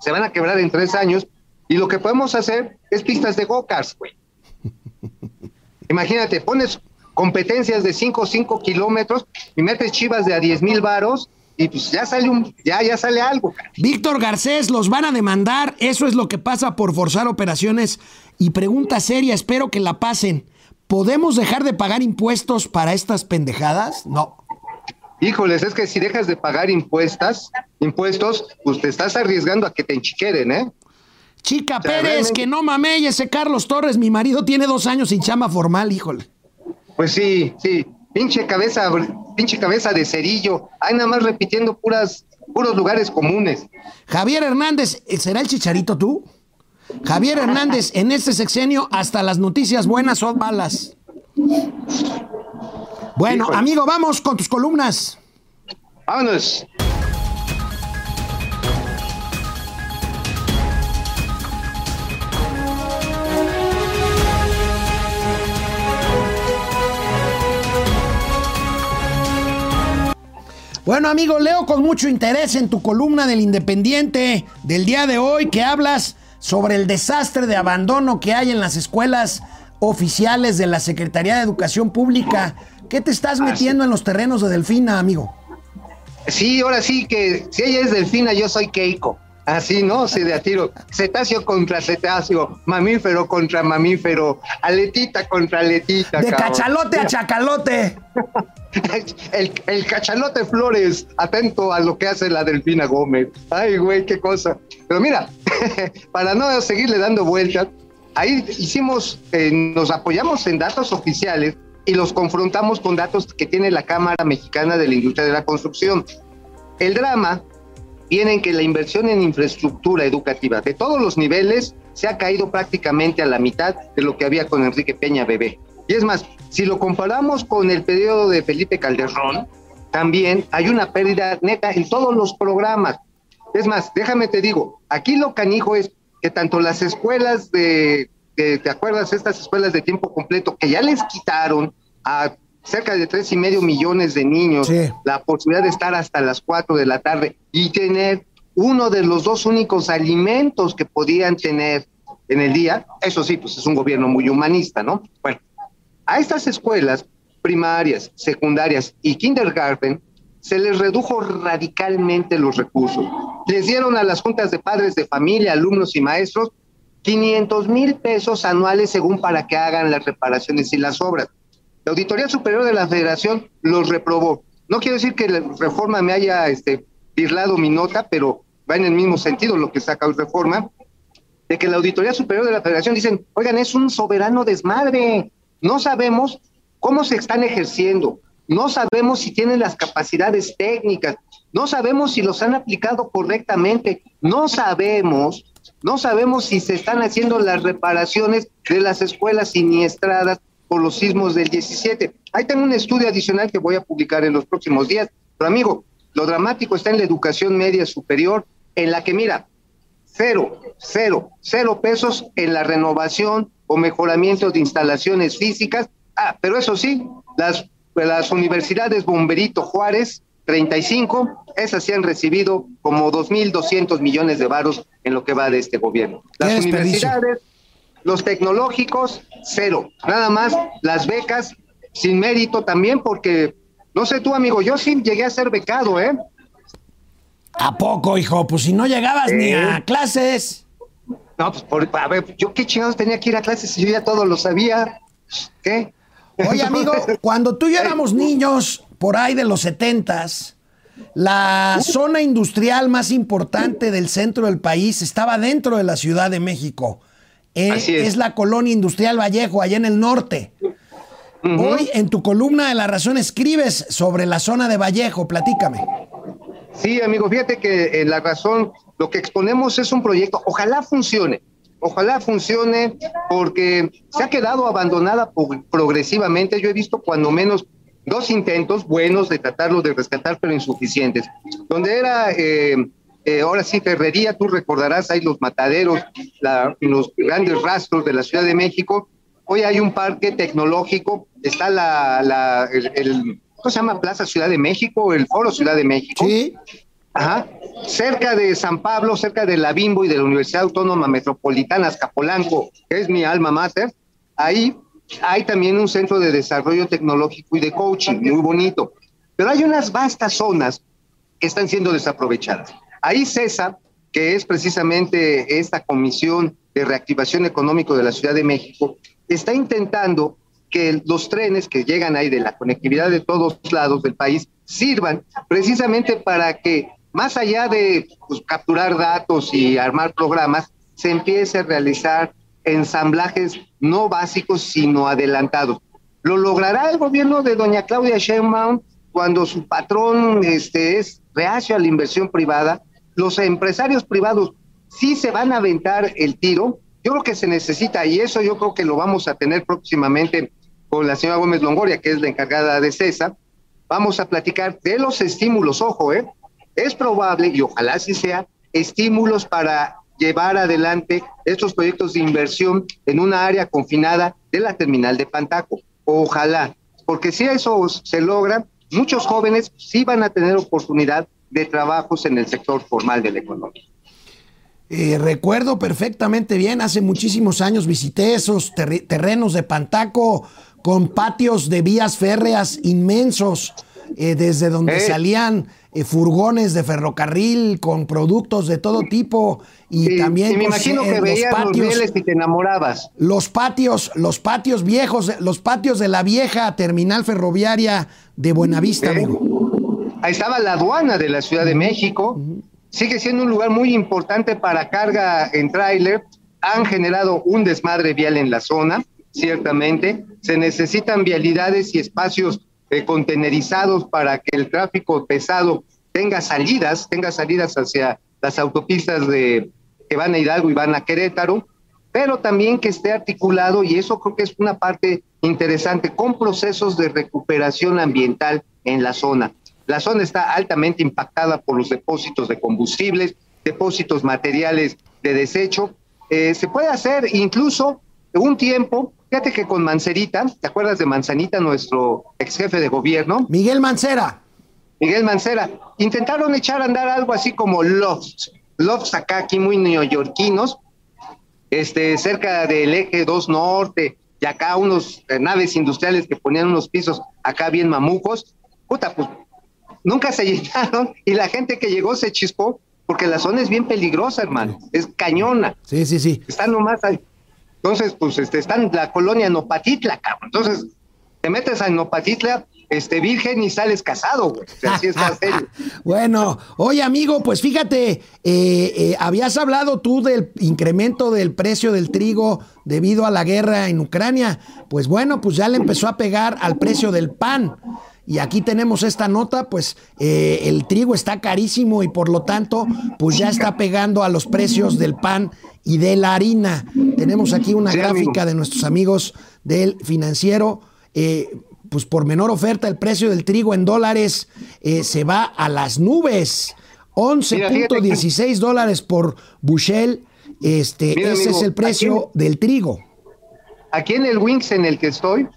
se van a quebrar en tres años, y lo que podemos hacer es pistas de go-karts, güey. [LAUGHS] Imagínate, pones competencias de 5 o 5 kilómetros y metes chivas de a 10 mil varos y pues ya sale un, ya, ya sale algo. cara. Víctor Garcés, los van a demandar. Eso es lo que pasa por forzar operaciones. Y pregunta seria, espero que la pasen. ¿Podemos dejar de pagar impuestos para estas pendejadas? No. Híjoles, es que si dejas de pagar impuestas, impuestos, pues te estás arriesgando a que te enchiqueren, ¿eh? Chica sea, Pérez, realmente- que no mame, ese Carlos Torres, mi marido tiene dos años sin chama formal, híjole. Pues sí, sí, pinche cabeza, pinche cabeza de cerillo, ahí nada más repitiendo puras, puros lugares comunes. Javier Hernández, ¿eh, ¿será el chicharito tú? Javier Hernández, en este sexenio hasta las noticias buenas son malas. Bueno, Híjole. amigo, vamos con tus columnas. Vámonos. Bueno, amigo, leo con mucho interés en tu columna del Independiente del día de hoy que hablas sobre el desastre de abandono que hay en las escuelas oficiales de la Secretaría de Educación Pública. ¿Qué te estás metiendo en los terrenos de Delfina, amigo? Sí, ahora sí que si ella es delfina, yo soy Keiko. Así, ¿no? Sí, de a tiro. Cetáceo contra cetáceo, mamífero contra mamífero, aletita contra aletita. De cabrón. cachalote a chacalote. [LAUGHS] El, el cachalote Flores, atento a lo que hace la Delfina Gómez. Ay, güey, qué cosa. Pero mira, [LAUGHS] para no seguirle dando vueltas, ahí hicimos, eh, nos apoyamos en datos oficiales y los confrontamos con datos que tiene la Cámara Mexicana de la Industria de la Construcción. El drama viene en que la inversión en infraestructura educativa de todos los niveles se ha caído prácticamente a la mitad de lo que había con Enrique Peña Bebé. Y es más, si lo comparamos con el periodo de Felipe Calderón, también hay una pérdida neta en todos los programas. Es más, déjame te digo, aquí lo canijo es que tanto las escuelas de, de- ¿te acuerdas? Estas escuelas de tiempo completo que ya les quitaron a cerca de tres y medio millones de niños Sí. la posibilidad de estar hasta las cuatro de la tarde y tener uno de los dos únicos alimentos que podían tener en el día, eso sí, pues es un gobierno muy humanista, ¿no? Bueno, a estas escuelas primarias, secundarias y kindergarten se les redujo radicalmente los recursos. Les dieron a las juntas de padres de familia, alumnos y maestros 500 mil pesos anuales según para que hagan las reparaciones y las obras. La Auditoría Superior de la Federación los reprobó. No quiero decir que la reforma me haya este, mi nota, pero va en el mismo sentido lo que saca la reforma, de que la Auditoría Superior de la Federación dicen, oigan, es un soberano desmadre, no sabemos cómo se están ejerciendo, no sabemos si tienen las capacidades técnicas, no sabemos si los han aplicado correctamente, no sabemos, no sabemos si se están haciendo las reparaciones de las escuelas siniestradas por los sismos del 17. Ahí tengo un estudio adicional que voy a publicar en los próximos días. Pero amigo, lo dramático está en la educación media superior, en la que mira, cero, cero, cero pesos en la renovación o mejoramiento de instalaciones físicas. Ah, pero eso sí, las, las universidades Bomberito Juárez, 35, esas sí han recibido como 2.200 millones de varos en lo que va de este gobierno. Las universidades, los tecnológicos, cero. Nada más las becas sin mérito también porque, no sé tú amigo, yo sí llegué a ser becado, ¿eh? ¿A poco, hijo? Pues si no llegabas ni a clases. No, pues por, a ver, yo qué chingados tenía que ir a clases si yo ya todo lo sabía. ¿Qué? Oye, amigo, [LAUGHS] cuando tú y yo éramos niños, por ahí de los setentas, la zona industrial más importante del centro del país estaba dentro de la Ciudad de México. Eh, es. es la colonia industrial Vallejo, allá en el norte. Hoy en tu columna de La Razón escribes sobre la zona de Vallejo, platícame. Sí, amigo, fíjate que en la razón lo que exponemos es un proyecto, ojalá funcione, ojalá funcione porque se ha quedado abandonada progresivamente. Yo he visto cuando menos dos intentos buenos de tratarlo de rescatar, pero insuficientes. Donde era, eh, eh, ahora sí, Ferrería, tú recordarás, hay los mataderos, la- los grandes rastros de la Ciudad de México. Hoy hay un parque tecnológico, está la, la el, el- ¿cómo se llama? Plaza Ciudad de México, el Foro Ciudad de México. Sí, Ajá. Cerca de San Pablo, cerca de la Bimbo y de la Universidad Autónoma Metropolitana Azcapolanco, que es mi alma mater, ahí hay también un centro de desarrollo tecnológico y de coaching, muy bonito. Pero hay unas vastas zonas que están siendo desaprovechadas. Ahí CESA, que es precisamente esta comisión de reactivación económico de la Ciudad de México, está intentando que los trenes que llegan ahí de la conectividad de todos lados del país sirvan precisamente para que más allá de pues, capturar datos y armar programas, se empiece a realizar ensamblajes no básicos sino adelantados. ¿Lo logrará el gobierno de doña Claudia Sheinbaum cuando su patrón este, es reacio a la inversión privada? Los empresarios privados sí se van a aventar el tiro. Yo creo que se necesita, y eso yo creo que lo vamos a tener próximamente con la señora Gómez Longoria, que es la encargada de CESA. Vamos a platicar de los estímulos, ojo, ¿eh? Es probable, y ojalá así sea, estímulos para llevar adelante estos proyectos de inversión en una área confinada de la terminal de Pantaco. Ojalá, porque si eso se logra, muchos jóvenes sí van a tener oportunidad de trabajos en el sector formal de la economía. Eh, recuerdo perfectamente bien, hace muchísimos años visité esos terri- terrenos de Pantaco con patios de vías férreas inmensos, eh, desde donde Eh. salían eh, furgones de ferrocarril con productos de todo tipo y Sí, también y me pues, imagino eh, que los veías los patios, rieles y te enamorabas. los patios, los patios viejos, los patios de la vieja terminal ferroviaria de Buenavista, Eh. amigo. Ahí estaba la aduana de la Ciudad de México. Sigue siendo un lugar muy importante para carga en tráiler. Han generado un desmadre vial en la zona, ciertamente. Se necesitan vialidades y espacios eh, contenerizados para que el tráfico pesado tenga salidas, tenga salidas hacia las autopistas de, que van a Hidalgo y van a Querétaro, pero también que esté articulado, y eso creo que es una parte interesante, con procesos de recuperación ambiental en la zona. La zona está altamente impactada por los depósitos de combustibles, depósitos materiales de desecho. Eh, se puede hacer incluso un tiempo, fíjate que con Mancerita, ¿te acuerdas de Manzanita, nuestro ex jefe de gobierno? Miguel Mancera. Miguel Mancera, intentaron echar a andar algo así como lofts, lofts acá aquí muy neoyorquinos, este, cerca del eje 2 norte, y acá unos eh, naves industriales que ponían unos pisos acá bien mamucos, puta, pues nunca se [LAUGHS] llenaron y la gente que llegó se chispó porque la zona es bien peligrosa, hermano, es cañona, Sí, sí, sí. están nomás ahí. Entonces, pues este, están en la colonia Nopatitla, cabrón. Entonces, te metes a Nopatitla, este, virgen y sales casado, güey. Así está [LAUGHS] serio. Bueno, oye amigo, pues fíjate, eh, eh, habías hablado tú del incremento del precio del trigo debido a la guerra en Ucrania. Pues bueno, pues ya le empezó a pegar al precio del pan. Y aquí tenemos esta nota, pues eh, el trigo está carísimo y por lo tanto, pues ya está pegando a los precios del pan y de la harina. Tenemos aquí una Sí, gráfica amigo. de nuestros amigos del financiero. eh, pues por menor oferta, el precio del trigo en dólares eh, se va a las nubes. Mira, fíjate 11.16 dólares por bushel. Este, Mira, ese amigo, es el precio aquí- del trigo. Aquí en el Wings en el que estoy,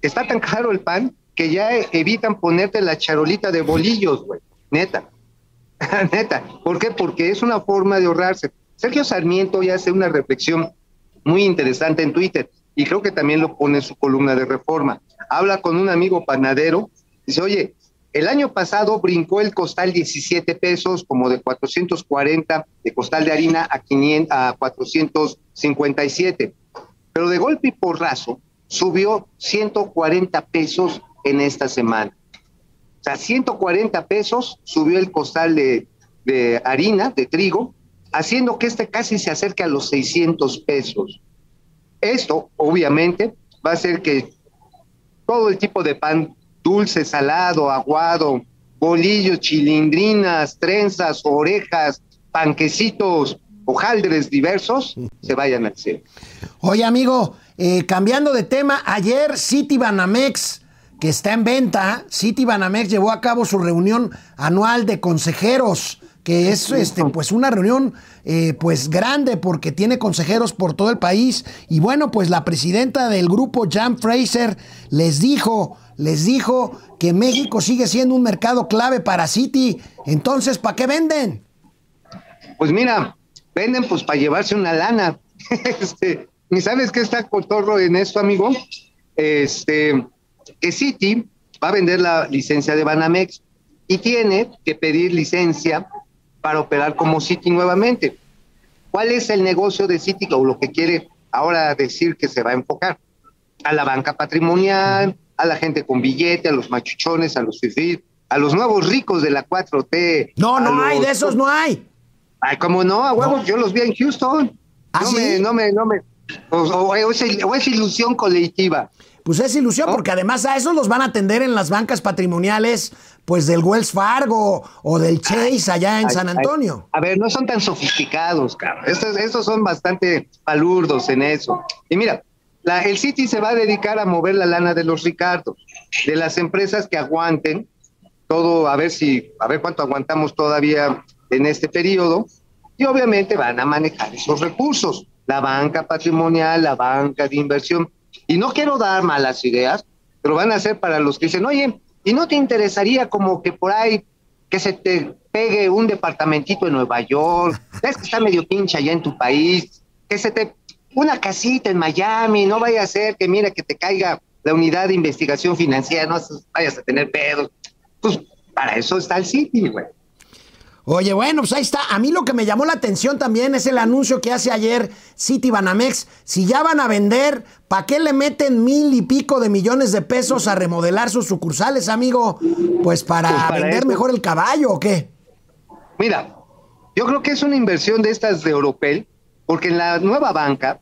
está tan caro el pan que ya evitan ponerte la charolita de bolillos, güey. Neta. [LAUGHS] Neta. ¿Por qué? Porque es una forma de ahorrarse. Sergio Sarmiento ya hace una reflexión muy interesante en Twitter y creo que también lo pone en su columna de reforma. Habla con un amigo panadero, dice, oye, el año pasado brincó el costal 17 pesos, como de 440 de costal de harina a, 500, a 457 pero de golpe y porrazo subió 140 pesos en esta semana. O sea, 140 pesos subió el costal de, de harina, de trigo, haciendo que este casi se acerque a los 600 pesos. Esto, obviamente, va a hacer que todo el tipo de pan dulce, salado, aguado, bolillos, chilindrinas, trenzas, orejas, panquecitos, hojaldres diversos, se vayan al cielo. Oye, amigo, eh, cambiando de tema, ayer City Banamex, que está en venta, City Banamex llevó a cabo su reunión anual de consejeros, que es este, pues una reunión eh, pues grande porque tiene consejeros por todo el país. Y bueno, pues la presidenta del grupo, Jan Fraser, les dijo, les dijo que México sigue siendo un mercado clave para City. Entonces, ¿para qué venden? Pues mira, venden pues para llevarse una lana. [LAUGHS] este, ¿y sabes qué está cotorro en esto, amigo? Este, que City va a vender la licencia de Banamex y tiene que pedir licencia para operar como City nuevamente. ¿Cuál es el negocio de City o lo que quiere ahora decir que se va a enfocar? A la banca patrimonial, a la gente con billete, a los machuchones, a los fifís, a los nuevos ricos de la 4T. No, no hay, de esos no hay. Ay, ¿cómo no? A huevo, yo los vi en Houston. ¿Ah, no sí? me, no me, no me. O, o- o es, o es ilusión colectiva. Pues es ilusión, ¿No? porque además a esos los van a atender en las bancas patrimoniales, pues del Wells Fargo o del Chase allá en Ay, San ay, Antonio. a ver, no son tan sofisticados, cabrón. Estos, estos son bastante palurdos en eso. Y mira, la, el City se va a dedicar a mover la lana de los Ricardos, de las empresas que aguanten todo, a ver si, a ver cuánto aguantamos todavía en este periodo. Y obviamente van a manejar esos recursos, la banca patrimonial, la banca de inversión. Y no quiero dar malas ideas, pero van a ser para los que dicen, oye, ¿y no te interesaría como que por ahí que se te pegue un departamentito en Nueva York? Es que está medio pinche allá en tu país, que se te una casita en Miami, no vaya a ser que mira que te caiga la unidad de investigación financiera, no vayas a tener pedos. Pues para eso está el City, güey. Oye, bueno, pues ahí está. A mí lo que me llamó la atención también es el anuncio que hace ayer City Banamex. Si ya van a vender, ¿para qué le meten mil y pico de millones de pesos a remodelar sus sucursales, amigo? Pues para, Pues para vender eso. mejor el caballo o qué? Mira, yo creo que es una inversión de estas de Europel, porque en la nueva banca,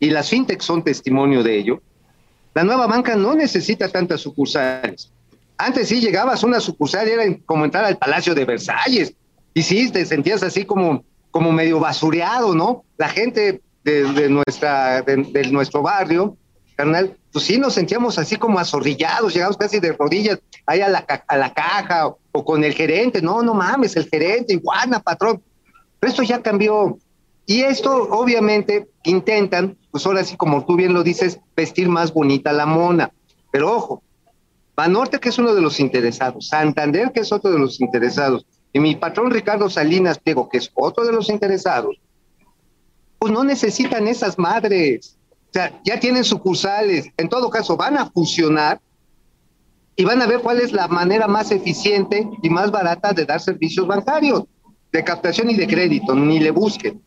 y las fintechs son testimonio de ello, la nueva banca no necesita tantas sucursales. Antes sí llegabas a una sucursal y era como entrar al Palacio de Versalles. Y sí, te sentías así como, como medio basureado, ¿no? La gente de, de nuestra, de, de nuestro barrio, carnal, pues sí nos sentíamos así como azorrillados, llegamos casi de rodillas ahí a la, a la caja o, o con el gerente. No, no mames, el gerente, iguana, patrón. Pero esto ya cambió. Y esto, obviamente, intentan, pues ahora sí, como tú bien lo dices, vestir más bonita la mona. Pero ojo, Banorte, que es uno de los interesados, Santander, que es otro de los interesados, y mi patrón Ricardo Salinas Pliego, que es otro de los interesados, pues no necesitan esas madres. O sea, ya tienen sucursales. En todo caso, van a fusionar y van a ver cuál es la manera más eficiente y más barata de dar servicios bancarios, de captación y de crédito. Ni le busquen.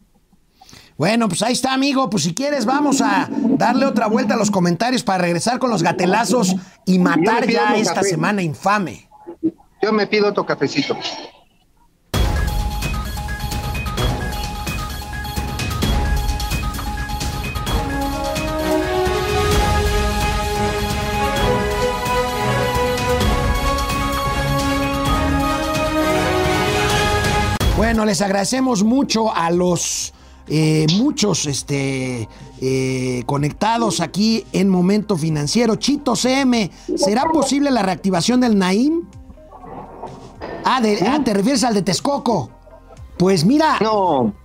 Bueno, pues ahí está, amigo. Pues si quieres, vamos a darle otra vuelta a los comentarios para regresar con los gatelazos y matar ya esta café. semana infame. Yo me pido otro cafecito. Bueno, les agradecemos mucho a los eh, muchos este, eh, conectados aquí en Momento Financiero. Chito CM, ¿será posible la reactivación del Naim? Ah, de- ah, te refieres al de Texcoco. Pues mira, No,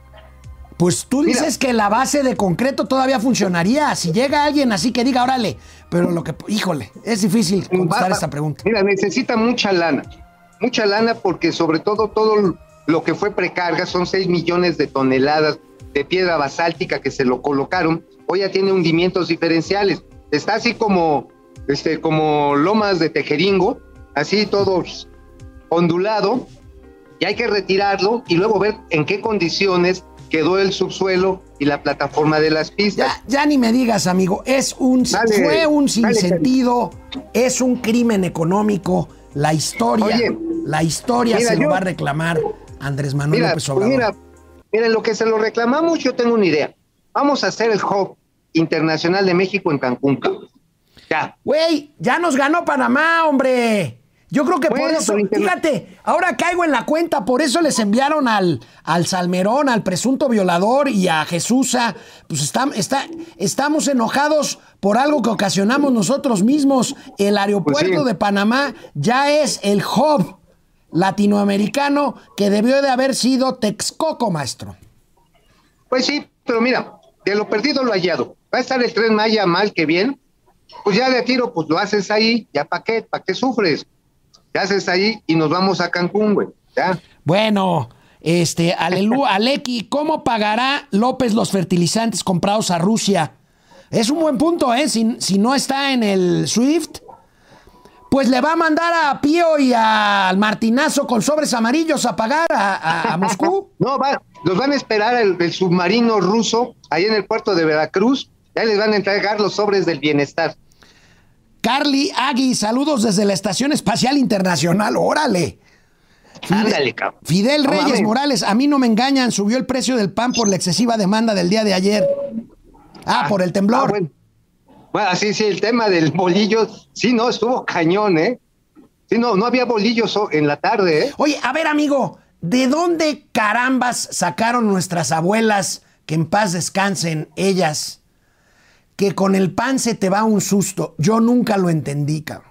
pues tú Mira. dices que la base de concreto todavía funcionaría. Si llega alguien así que diga, órale, pero lo que, híjole, es difícil contestar esta pregunta. Mira, necesita mucha lana. Mucha lana porque sobre todo todo lo que fue precarga son 6 millones de toneladas de piedra basáltica que se lo colocaron. Hoy ya tiene hundimientos diferenciales. Está así como, este, como lomas de tejeringo, así todo ondulado. Y hay que retirarlo y luego ver en qué condiciones quedó el subsuelo y la plataforma de las pistas. Ya, ya ni me digas, amigo, es un Dale, fue un dale, sinsentido, es un crimen económico. La historia, Oye, la historia mira, se lo yo- va a reclamar Andrés Manuel Mira, López Obrador. mira, mira, lo que se lo reclamamos, yo tengo una idea. Vamos a hacer el Hub Internacional de México en Cancún. Ya. Güey, ya nos ganó Panamá, hombre. Yo creo que por eso, fíjate, ahora caigo en la cuenta, por eso les enviaron al, al Salmerón, al presunto violador y a Jesusa. Pues está, está- estamos enojados por algo que ocasionamos nosotros mismos. El aeropuerto Pues sí. de Panamá ya es el hub latinoamericano que debió de haber sido Texcoco, maestro. Pues sí, pero mira, de lo perdido lo hallado. Va a estar el tren Maya mal que bien. Pues ya de tiro, pues lo haces ahí, ya para qué, para qué sufres. Te haces ahí y nos vamos a Cancún, güey. Ya. Bueno, este, Alelu, [LAUGHS] Aleki, ¿cómo pagará López los fertilizantes comprados a Rusia? Es un buen punto, ¿eh? Si, si no está en el SWIFT, pues le va a mandar a Pío y al Martinazo con sobres amarillos a pagar a, a- a Moscú. [LAUGHS] No, va, los van a esperar el, el submarino ruso ahí en el puerto de Veracruz. Ya les van a entregar los sobres del bienestar. Carly Agui, saludos desde la Estación Espacial Internacional. ¡Órale! Ándale, cabrón. Fidel Reyes. Morales, a mí no me engañan, subió el precio del pan por la excesiva demanda del día de ayer. Ah, por el temblor. Ah, bueno. Bueno, sí, sí, el tema del [LAUGHS] bolillo, sí, no, estuvo cañón, ¿eh? Sí, no, no había bolillos en la tarde, ¿eh? Oye, a ver, amigo, ¿de dónde carambas sacaron nuestras abuelas, que en paz descansen ellas, que con el pan se te va un susto? Yo nunca lo entendí, cabrón.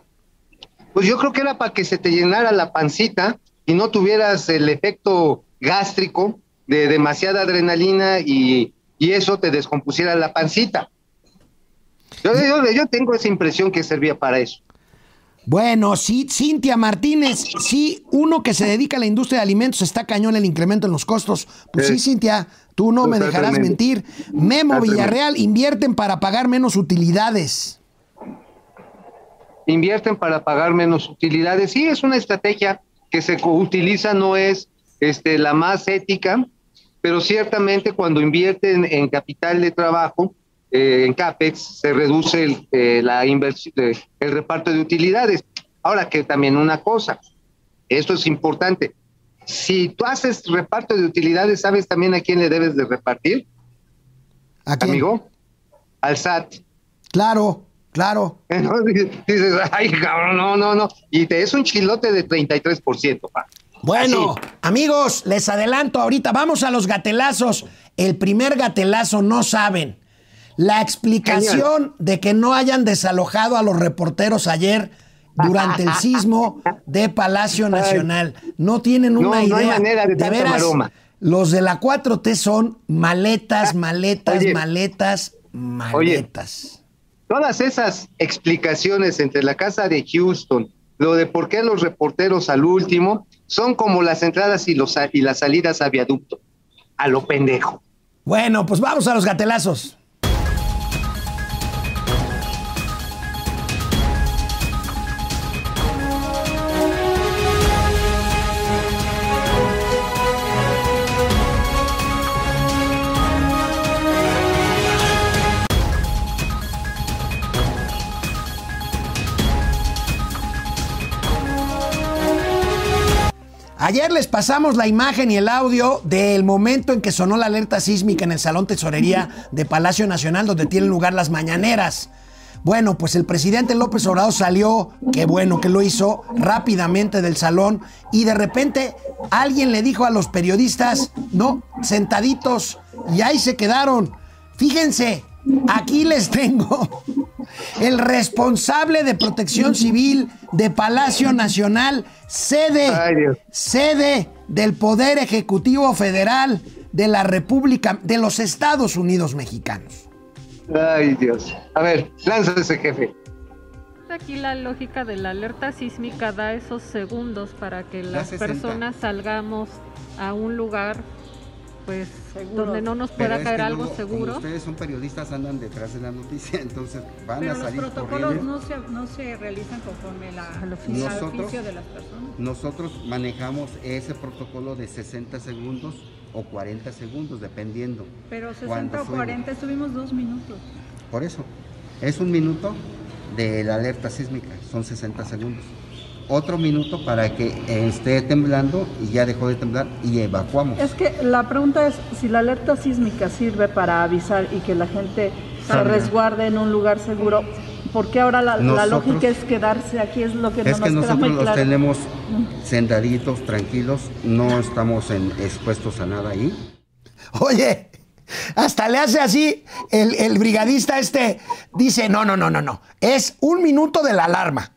Pues yo creo que era para que se te llenara la pancita y no tuvieras el efecto gástrico de demasiada adrenalina y, y eso te descompusiera la pancita. Yo, yo, yo tengo esa impresión que servía para eso. Bueno, sí, Cintia Martínez, sí, uno que se dedica a la industria de alimentos está cañón el incremento en los costos. Pues sí. Cintia, tú no me dejarás mentir. Memo. Villarreal, invierten para pagar menos utilidades. invierten para pagar menos utilidades. Sí, es una estrategia que se utiliza, no es este, la más ética, pero ciertamente cuando invierten en capital de trabajo, eh, en CAPEX, se reduce el, eh, la inversión, el reparto de utilidades. Ahora que también una cosa, esto es importante. Si tú haces reparto de utilidades, ¿sabes también a quién le debes de repartir, ¿A quién? amigo? Al SAT. Claro, claro. Entonces [LAUGHS] dices, ay, cabrón, no, no, no. Y te es un chilote de 33%, pa. Bueno, Así. amigos, les adelanto ahorita, vamos a los gatelazos. El primer gatelazo no saben. La explicación de que no hayan desalojado a los reporteros ayer durante el sismo de Palacio Nacional. No tienen No, una no hay idea. manera de tanta veras, los de la 4T son maletas, maletas, Oye. maletas, maletas. Todas esas explicaciones entre la casa de Houston, lo de por qué los reporteros al último, son como las entradas y, los, y las salidas a viaducto. A lo pendejo. Bueno, pues vamos a los gatelazos. Ayer les pasamos la imagen y el audio del momento en que sonó la alerta sísmica en el Salón Tesorería de Palacio Nacional, donde tienen lugar las mañaneras. Bueno, pues el presidente López Obrador salió, qué bueno que lo hizo, rápidamente del salón y de repente alguien le dijo a los periodistas, no, sentaditos, y ahí se quedaron. Fíjense, aquí les tengo el responsable de protección civil de Palacio Nacional, sede, Ay, sede del Poder Ejecutivo Federal de la República de los Estados Unidos Mexicanos. Ay, Dios. A ver, lánzase, jefe. Aquí la lógica de la alerta sísmica da esos segundos para que las 60. personas salgamos a un lugar pues Seguro. donde no nos pueda caer algo luego, seguro. ustedes son periodistas, andan detrás de la noticia, [LAUGHS] entonces van Pero a los salir protocolos corriendo. no se, no se realizan conforme la, Al oficio. Nosotros- oficio de las personas. Nosotros manejamos ese protocolo de 60 segundos o 40 segundos, dependiendo. Pero 60 Cuando o sube. 40 estuvimos dos minutos. Por eso, es un minuto de la alerta sísmica, son 60 segundos. Otro minuto para que esté temblando y ya dejó de temblar y evacuamos. Es que la pregunta es si la alerta sísmica sirve para avisar y que la gente se Salga. resguarde en un lugar seguro. ¿Por qué ahora la, la lógica es quedarse aquí? Es lo que no Es que nos queda nosotros muy los claro. tenemos sentaditos, tranquilos, no estamos en- expuestos a nada ahí. Oye, hasta le hace así el, el brigadista este, dice, no, no, no, no, no, es un minuto de la alarma.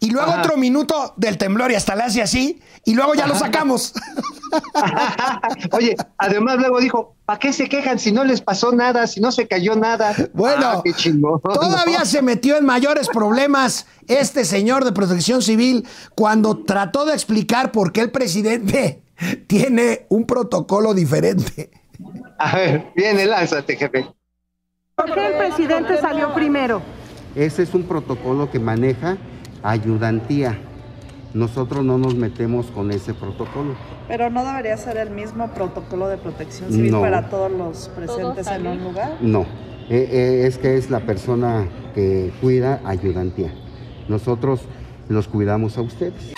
Y luego Ajá. otro minuto del temblor y hasta le hace así y luego ya lo sacamos. [LAUGHS] [LAUGHS] Oye, además luego dijo, ¿para qué se quejan si no les pasó nada, si no se cayó nada? Bueno, Ah, qué chingón. todavía ¿no? se metió en mayores problemas este señor de protección civil cuando trató de explicar por qué el presidente [LAUGHS] tiene un protocolo diferente. A ver, viene, lánzate, jefe. ¿Por qué el presidente salió primero? Ese es un protocolo que maneja ayudantía. Nosotros no nos metemos con ese protocolo. Pero no debería ser el mismo protocolo de protección civil No. para todos los presentes en un lugar. No, eh, eh, es que es la persona que cuida ayudantía. Nosotros los cuidamos a ustedes.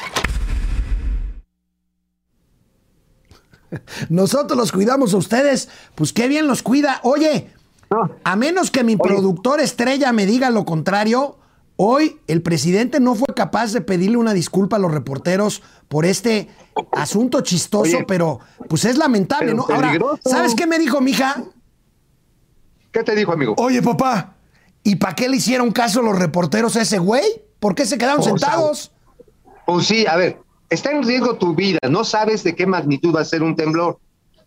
[LAUGHS] Nosotros los cuidamos a ustedes, pues qué bien los cuida. Oye, No. a menos que mi Oye. productor estrella me diga lo contrario, hoy el presidente no fue capaz de pedirle una disculpa a los reporteros por este asunto chistoso, Oye. pero pues es lamentable, ¿no? Ahora. ¿sabes qué me dijo mi hija? ¿Qué te dijo, amigo? Oye, papá, ¿y para qué le hicieron caso los reporteros a ese güey? ¿Por qué se quedaron O sea, sentados? Pues sí, a ver, está en riesgo tu vida, no sabes de qué magnitud va a ser un temblor.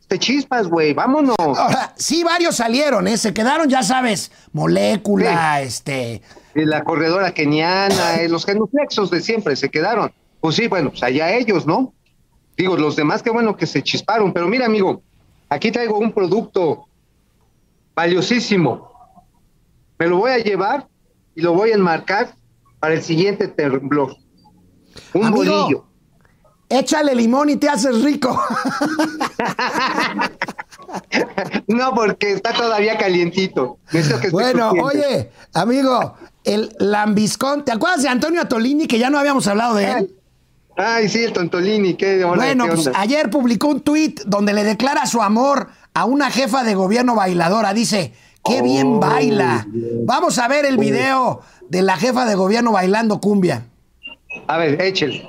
Te chispas, güey, vámonos. Ahora, sí, varios salieron, ¿eh? Se quedaron, ya sabes, molécula, este. Y la corredora keniana, eh, los genuflexos de siempre se quedaron. Pues sí, bueno, pues allá ellos, ¿no? Digo, los demás, qué bueno que se chisparon. Pero mira, amigo, aquí traigo un producto valiosísimo. Me lo voy a llevar y lo voy a enmarcar para el siguiente temblor. Un Amigo. bolillo. Échale limón y te haces rico. [LAUGHS] No, porque está todavía calientito. Que bueno, oye, amigo, el lambiscón, ¿te acuerdas de Antonio Atolini que ya no habíamos hablado de él? Ay, sí, el Tontolini, qué Bueno, qué pues ayer publicó un tuit donde le declara su amor a una jefa de gobierno bailadora. Dice, qué bien Oh, baila. bien. Vamos a ver el video de la jefa de gobierno bailando cumbia. A ver, échale.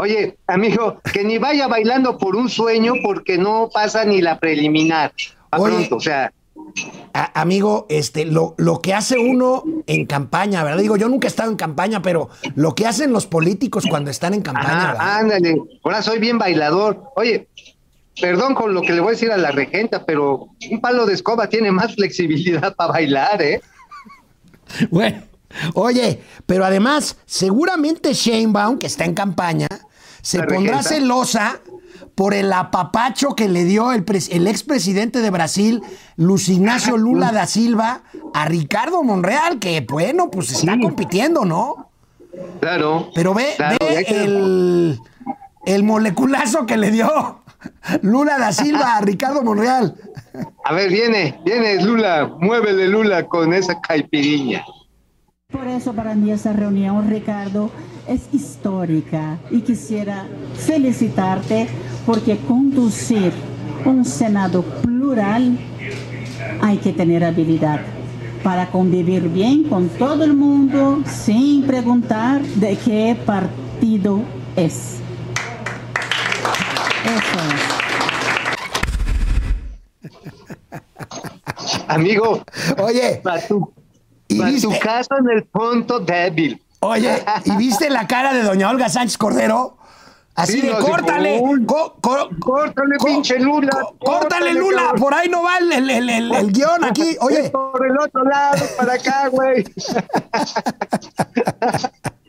Oye, amigo, que ni vaya bailando por un sueño porque no pasa ni la preliminar. A Oye. pronto, o sea, A- amigo, este, lo, lo que hace uno en campaña, ¿verdad? Digo, yo nunca he estado en campaña, pero lo que hacen los políticos cuando están en campaña, ajá, ándale, ahora soy bien bailador. Oye, perdón con lo que le voy a decir a la regenta, pero un palo de escoba tiene más flexibilidad para bailar, ¿eh? [LAUGHS] Bueno, oye, pero además, seguramente Sheinbaum, que está en campaña, se pondrá regenta. celosa por el apapacho que le dio el, el expresidente de Brasil, Luis Ignacio Lula da Silva, a Ricardo Monreal, que bueno, pues está compitiendo, ¿no? Claro. Pero ve, Claro, ve el, el moleculazo que le dio Lula da Silva a Ricardo Monreal. A ver, viene, viene Lula, muévele Lula con esa caipiriña. Por eso para mí esta reunión, Ricardo, es histórica y quisiera felicitarte porque conducir un Senado plural hay que tener habilidad para convivir bien con todo el mundo sin preguntar de qué partido es. Eso es. Amigo, Oye, para tu, ¿Y pa' viste? tu caso en el punto débil. Oye, ¿y viste la cara de doña Olga Sánchez Cordero? Así Sí, de córtale, co- co- Córtale, co- pinche Lula. córtale Lula, por ahí no va el, el- el- guion aquí. Oye, por el otro lado, para acá, güey.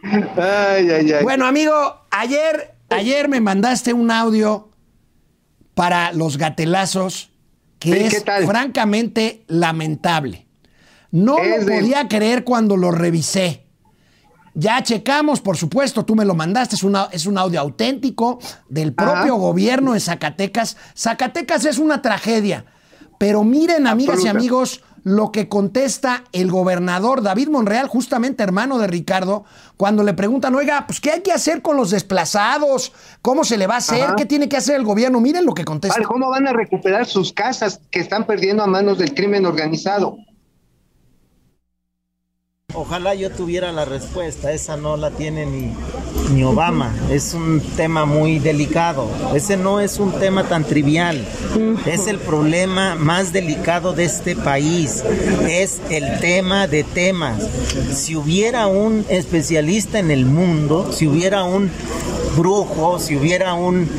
ay, ay, ay. Bueno, amigo, ayer, ayer me mandaste un audio para los gatelazos que Sí, es francamente lamentable. No Es lo de- podía creer cuando lo revisé. Ya checamos, por supuesto, tú me lo mandaste, es, una- es un audio auténtico del propio Ajá. gobierno de Zacatecas. Zacatecas es una tragedia, pero miren, amigas y amigos, lo que contesta el gobernador David Monreal, justamente hermano de Ricardo, cuando le preguntan, oiga, pues ¿qué hay que hacer con los desplazados? ¿Cómo se le va a hacer? Ajá. ¿Qué tiene que hacer el gobierno? Miren lo que contesta. ¿Cómo van a recuperar sus casas que están perdiendo a manos del crimen organizado? Ojalá yo tuviera la respuesta, esa no la tiene ni, ni Obama, es un tema muy delicado, ese no es un tema tan trivial, es el problema más delicado de este país, es el tema de temas. Si hubiera un especialista en el mundo, si hubiera un brujo, si hubiera un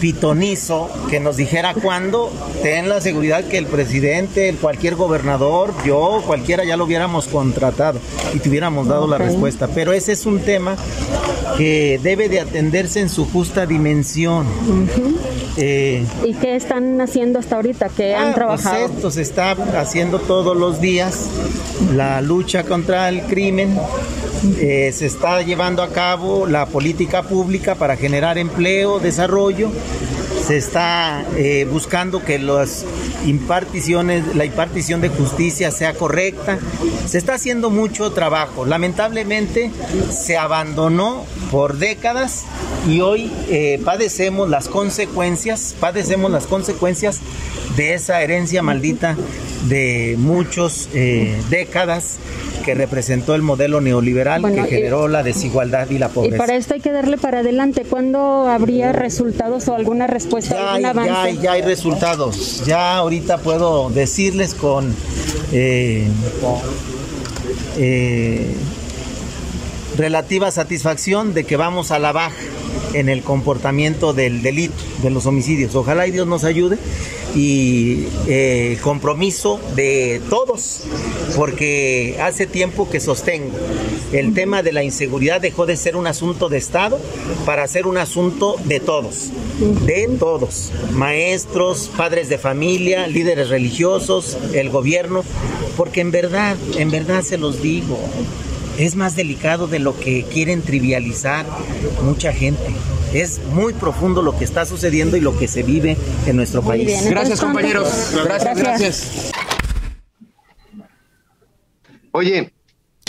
pitonizo que nos dijera cuándo, ten la seguridad que el presidente, el cualquier gobernador, yo, cualquiera ya lo hubiéramos contratado y te hubiéramos dado la respuesta. Pero ese es un tema que debe de atenderse en su justa dimensión. Eh, ¿Y qué están haciendo hasta ahorita? ¿Qué Ah, han trabajado? Pues esto se está haciendo todos los días, la lucha contra el crimen, eh, se está llevando a cabo la política pública para generar empleo, desarrollo, se está eh, buscando que las imparticiones, la impartición de justicia sea correcta, se está haciendo mucho trabajo. Lamentablemente se abandonó por décadas y hoy eh, padecemos las consecuencias, padecemos las consecuencias de esa herencia maldita de muchas décadas que representó el modelo neoliberal Bueno, que y- generó la desigualdad y la Y pobreza. para esto hay que darle para adelante. ¿Cuándo habría resultados o alguna respuesta, Ya hay, algún ya, avance? hay- ya hay resultados. Ya ahorita puedo decirles con eh, eh, relativa satisfacción de que vamos a la baja en el comportamiento del delito, de los homicidios. Ojalá y Dios nos ayude y eh, compromiso de todos, porque hace tiempo que sostengo, el tema de la inseguridad dejó de ser un asunto de Estado para ser un asunto de todos, de todos, maestros, padres de familia, líderes religiosos, el gobierno, porque en verdad, en verdad se los digo, es más delicado de lo que quieren trivializar mucha gente. Es muy profundo lo que está sucediendo y lo que se vive en nuestro Muy país. bien, Gracias, compañeros. Gracias, Gracias. Oye,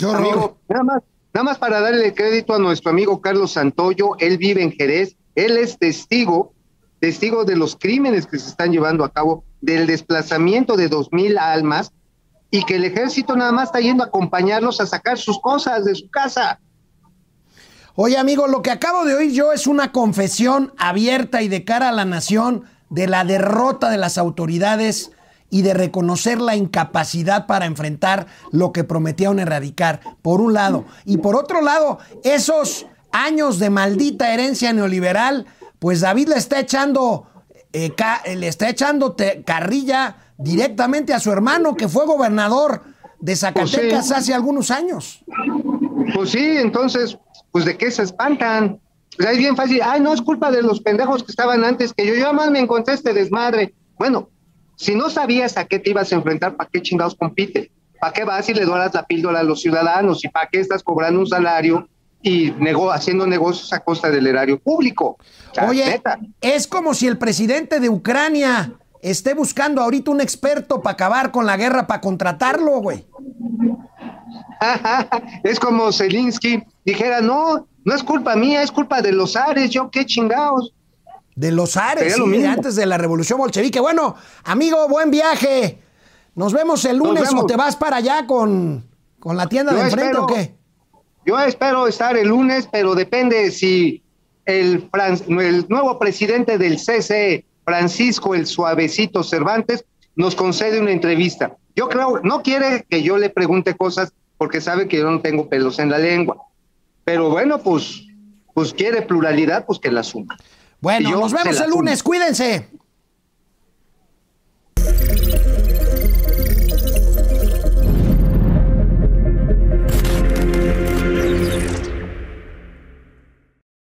amigo, nada más, nada más para darle crédito a nuestro amigo Carlos Santoyo, él vive en Jerez, él es testigo, testigo de los crímenes que se están llevando a cabo, del desplazamiento de dos mil almas y que el ejército nada más está yendo a acompañarlos a sacar sus cosas de su casa. Oye, amigo, lo que acabo de oír yo es una confesión abierta y de cara a la nación de la derrota de las autoridades y de reconocer la incapacidad para enfrentar lo que prometían erradicar, por un lado. Y por otro lado, esos años de maldita herencia neoliberal, pues David le está echando, eh, le está echando carrilla directamente a su hermano que fue gobernador de Zacatecas sí. hace algunos años. Pues sí, entonces, pues de qué se espantan. Sea, es bien fácil, ay, no es culpa de los pendejos que estaban antes que yo, yo más me encontré este desmadre. Bueno, si no sabías a qué te ibas a enfrentar, ¿para qué chingados compite? ¿Para qué vas y le doras la píldora a los ciudadanos? ¿Y para qué estás cobrando un salario y nego- haciendo negocios a costa del erario público. O sea, Oye, neta. es como si el presidente de Ucrania esté buscando ahorita un experto para acabar con la guerra, para contratarlo, güey. [LAUGHS] es como Zelinsky dijera, no, no es culpa mía, es culpa de los Ares, yo qué chingados. De los Ares, lo antes de la revolución bolchevique. Bueno, amigo, buen viaje. Nos vemos el lunes o vemos. te vas para allá con, con la tienda Yo de enfrente espero- o qué. Yo espero estar el lunes, pero depende si el, el nuevo presidente del CCE, Francisco el Suavecito Cervantes, nos concede una entrevista. Yo creo, no quiere que yo le pregunte cosas porque sabe que yo no tengo pelos en la lengua. Pero bueno, pues, pues quiere pluralidad, pues que la suma. Bueno, yo nos vemos el lunes, cuídense.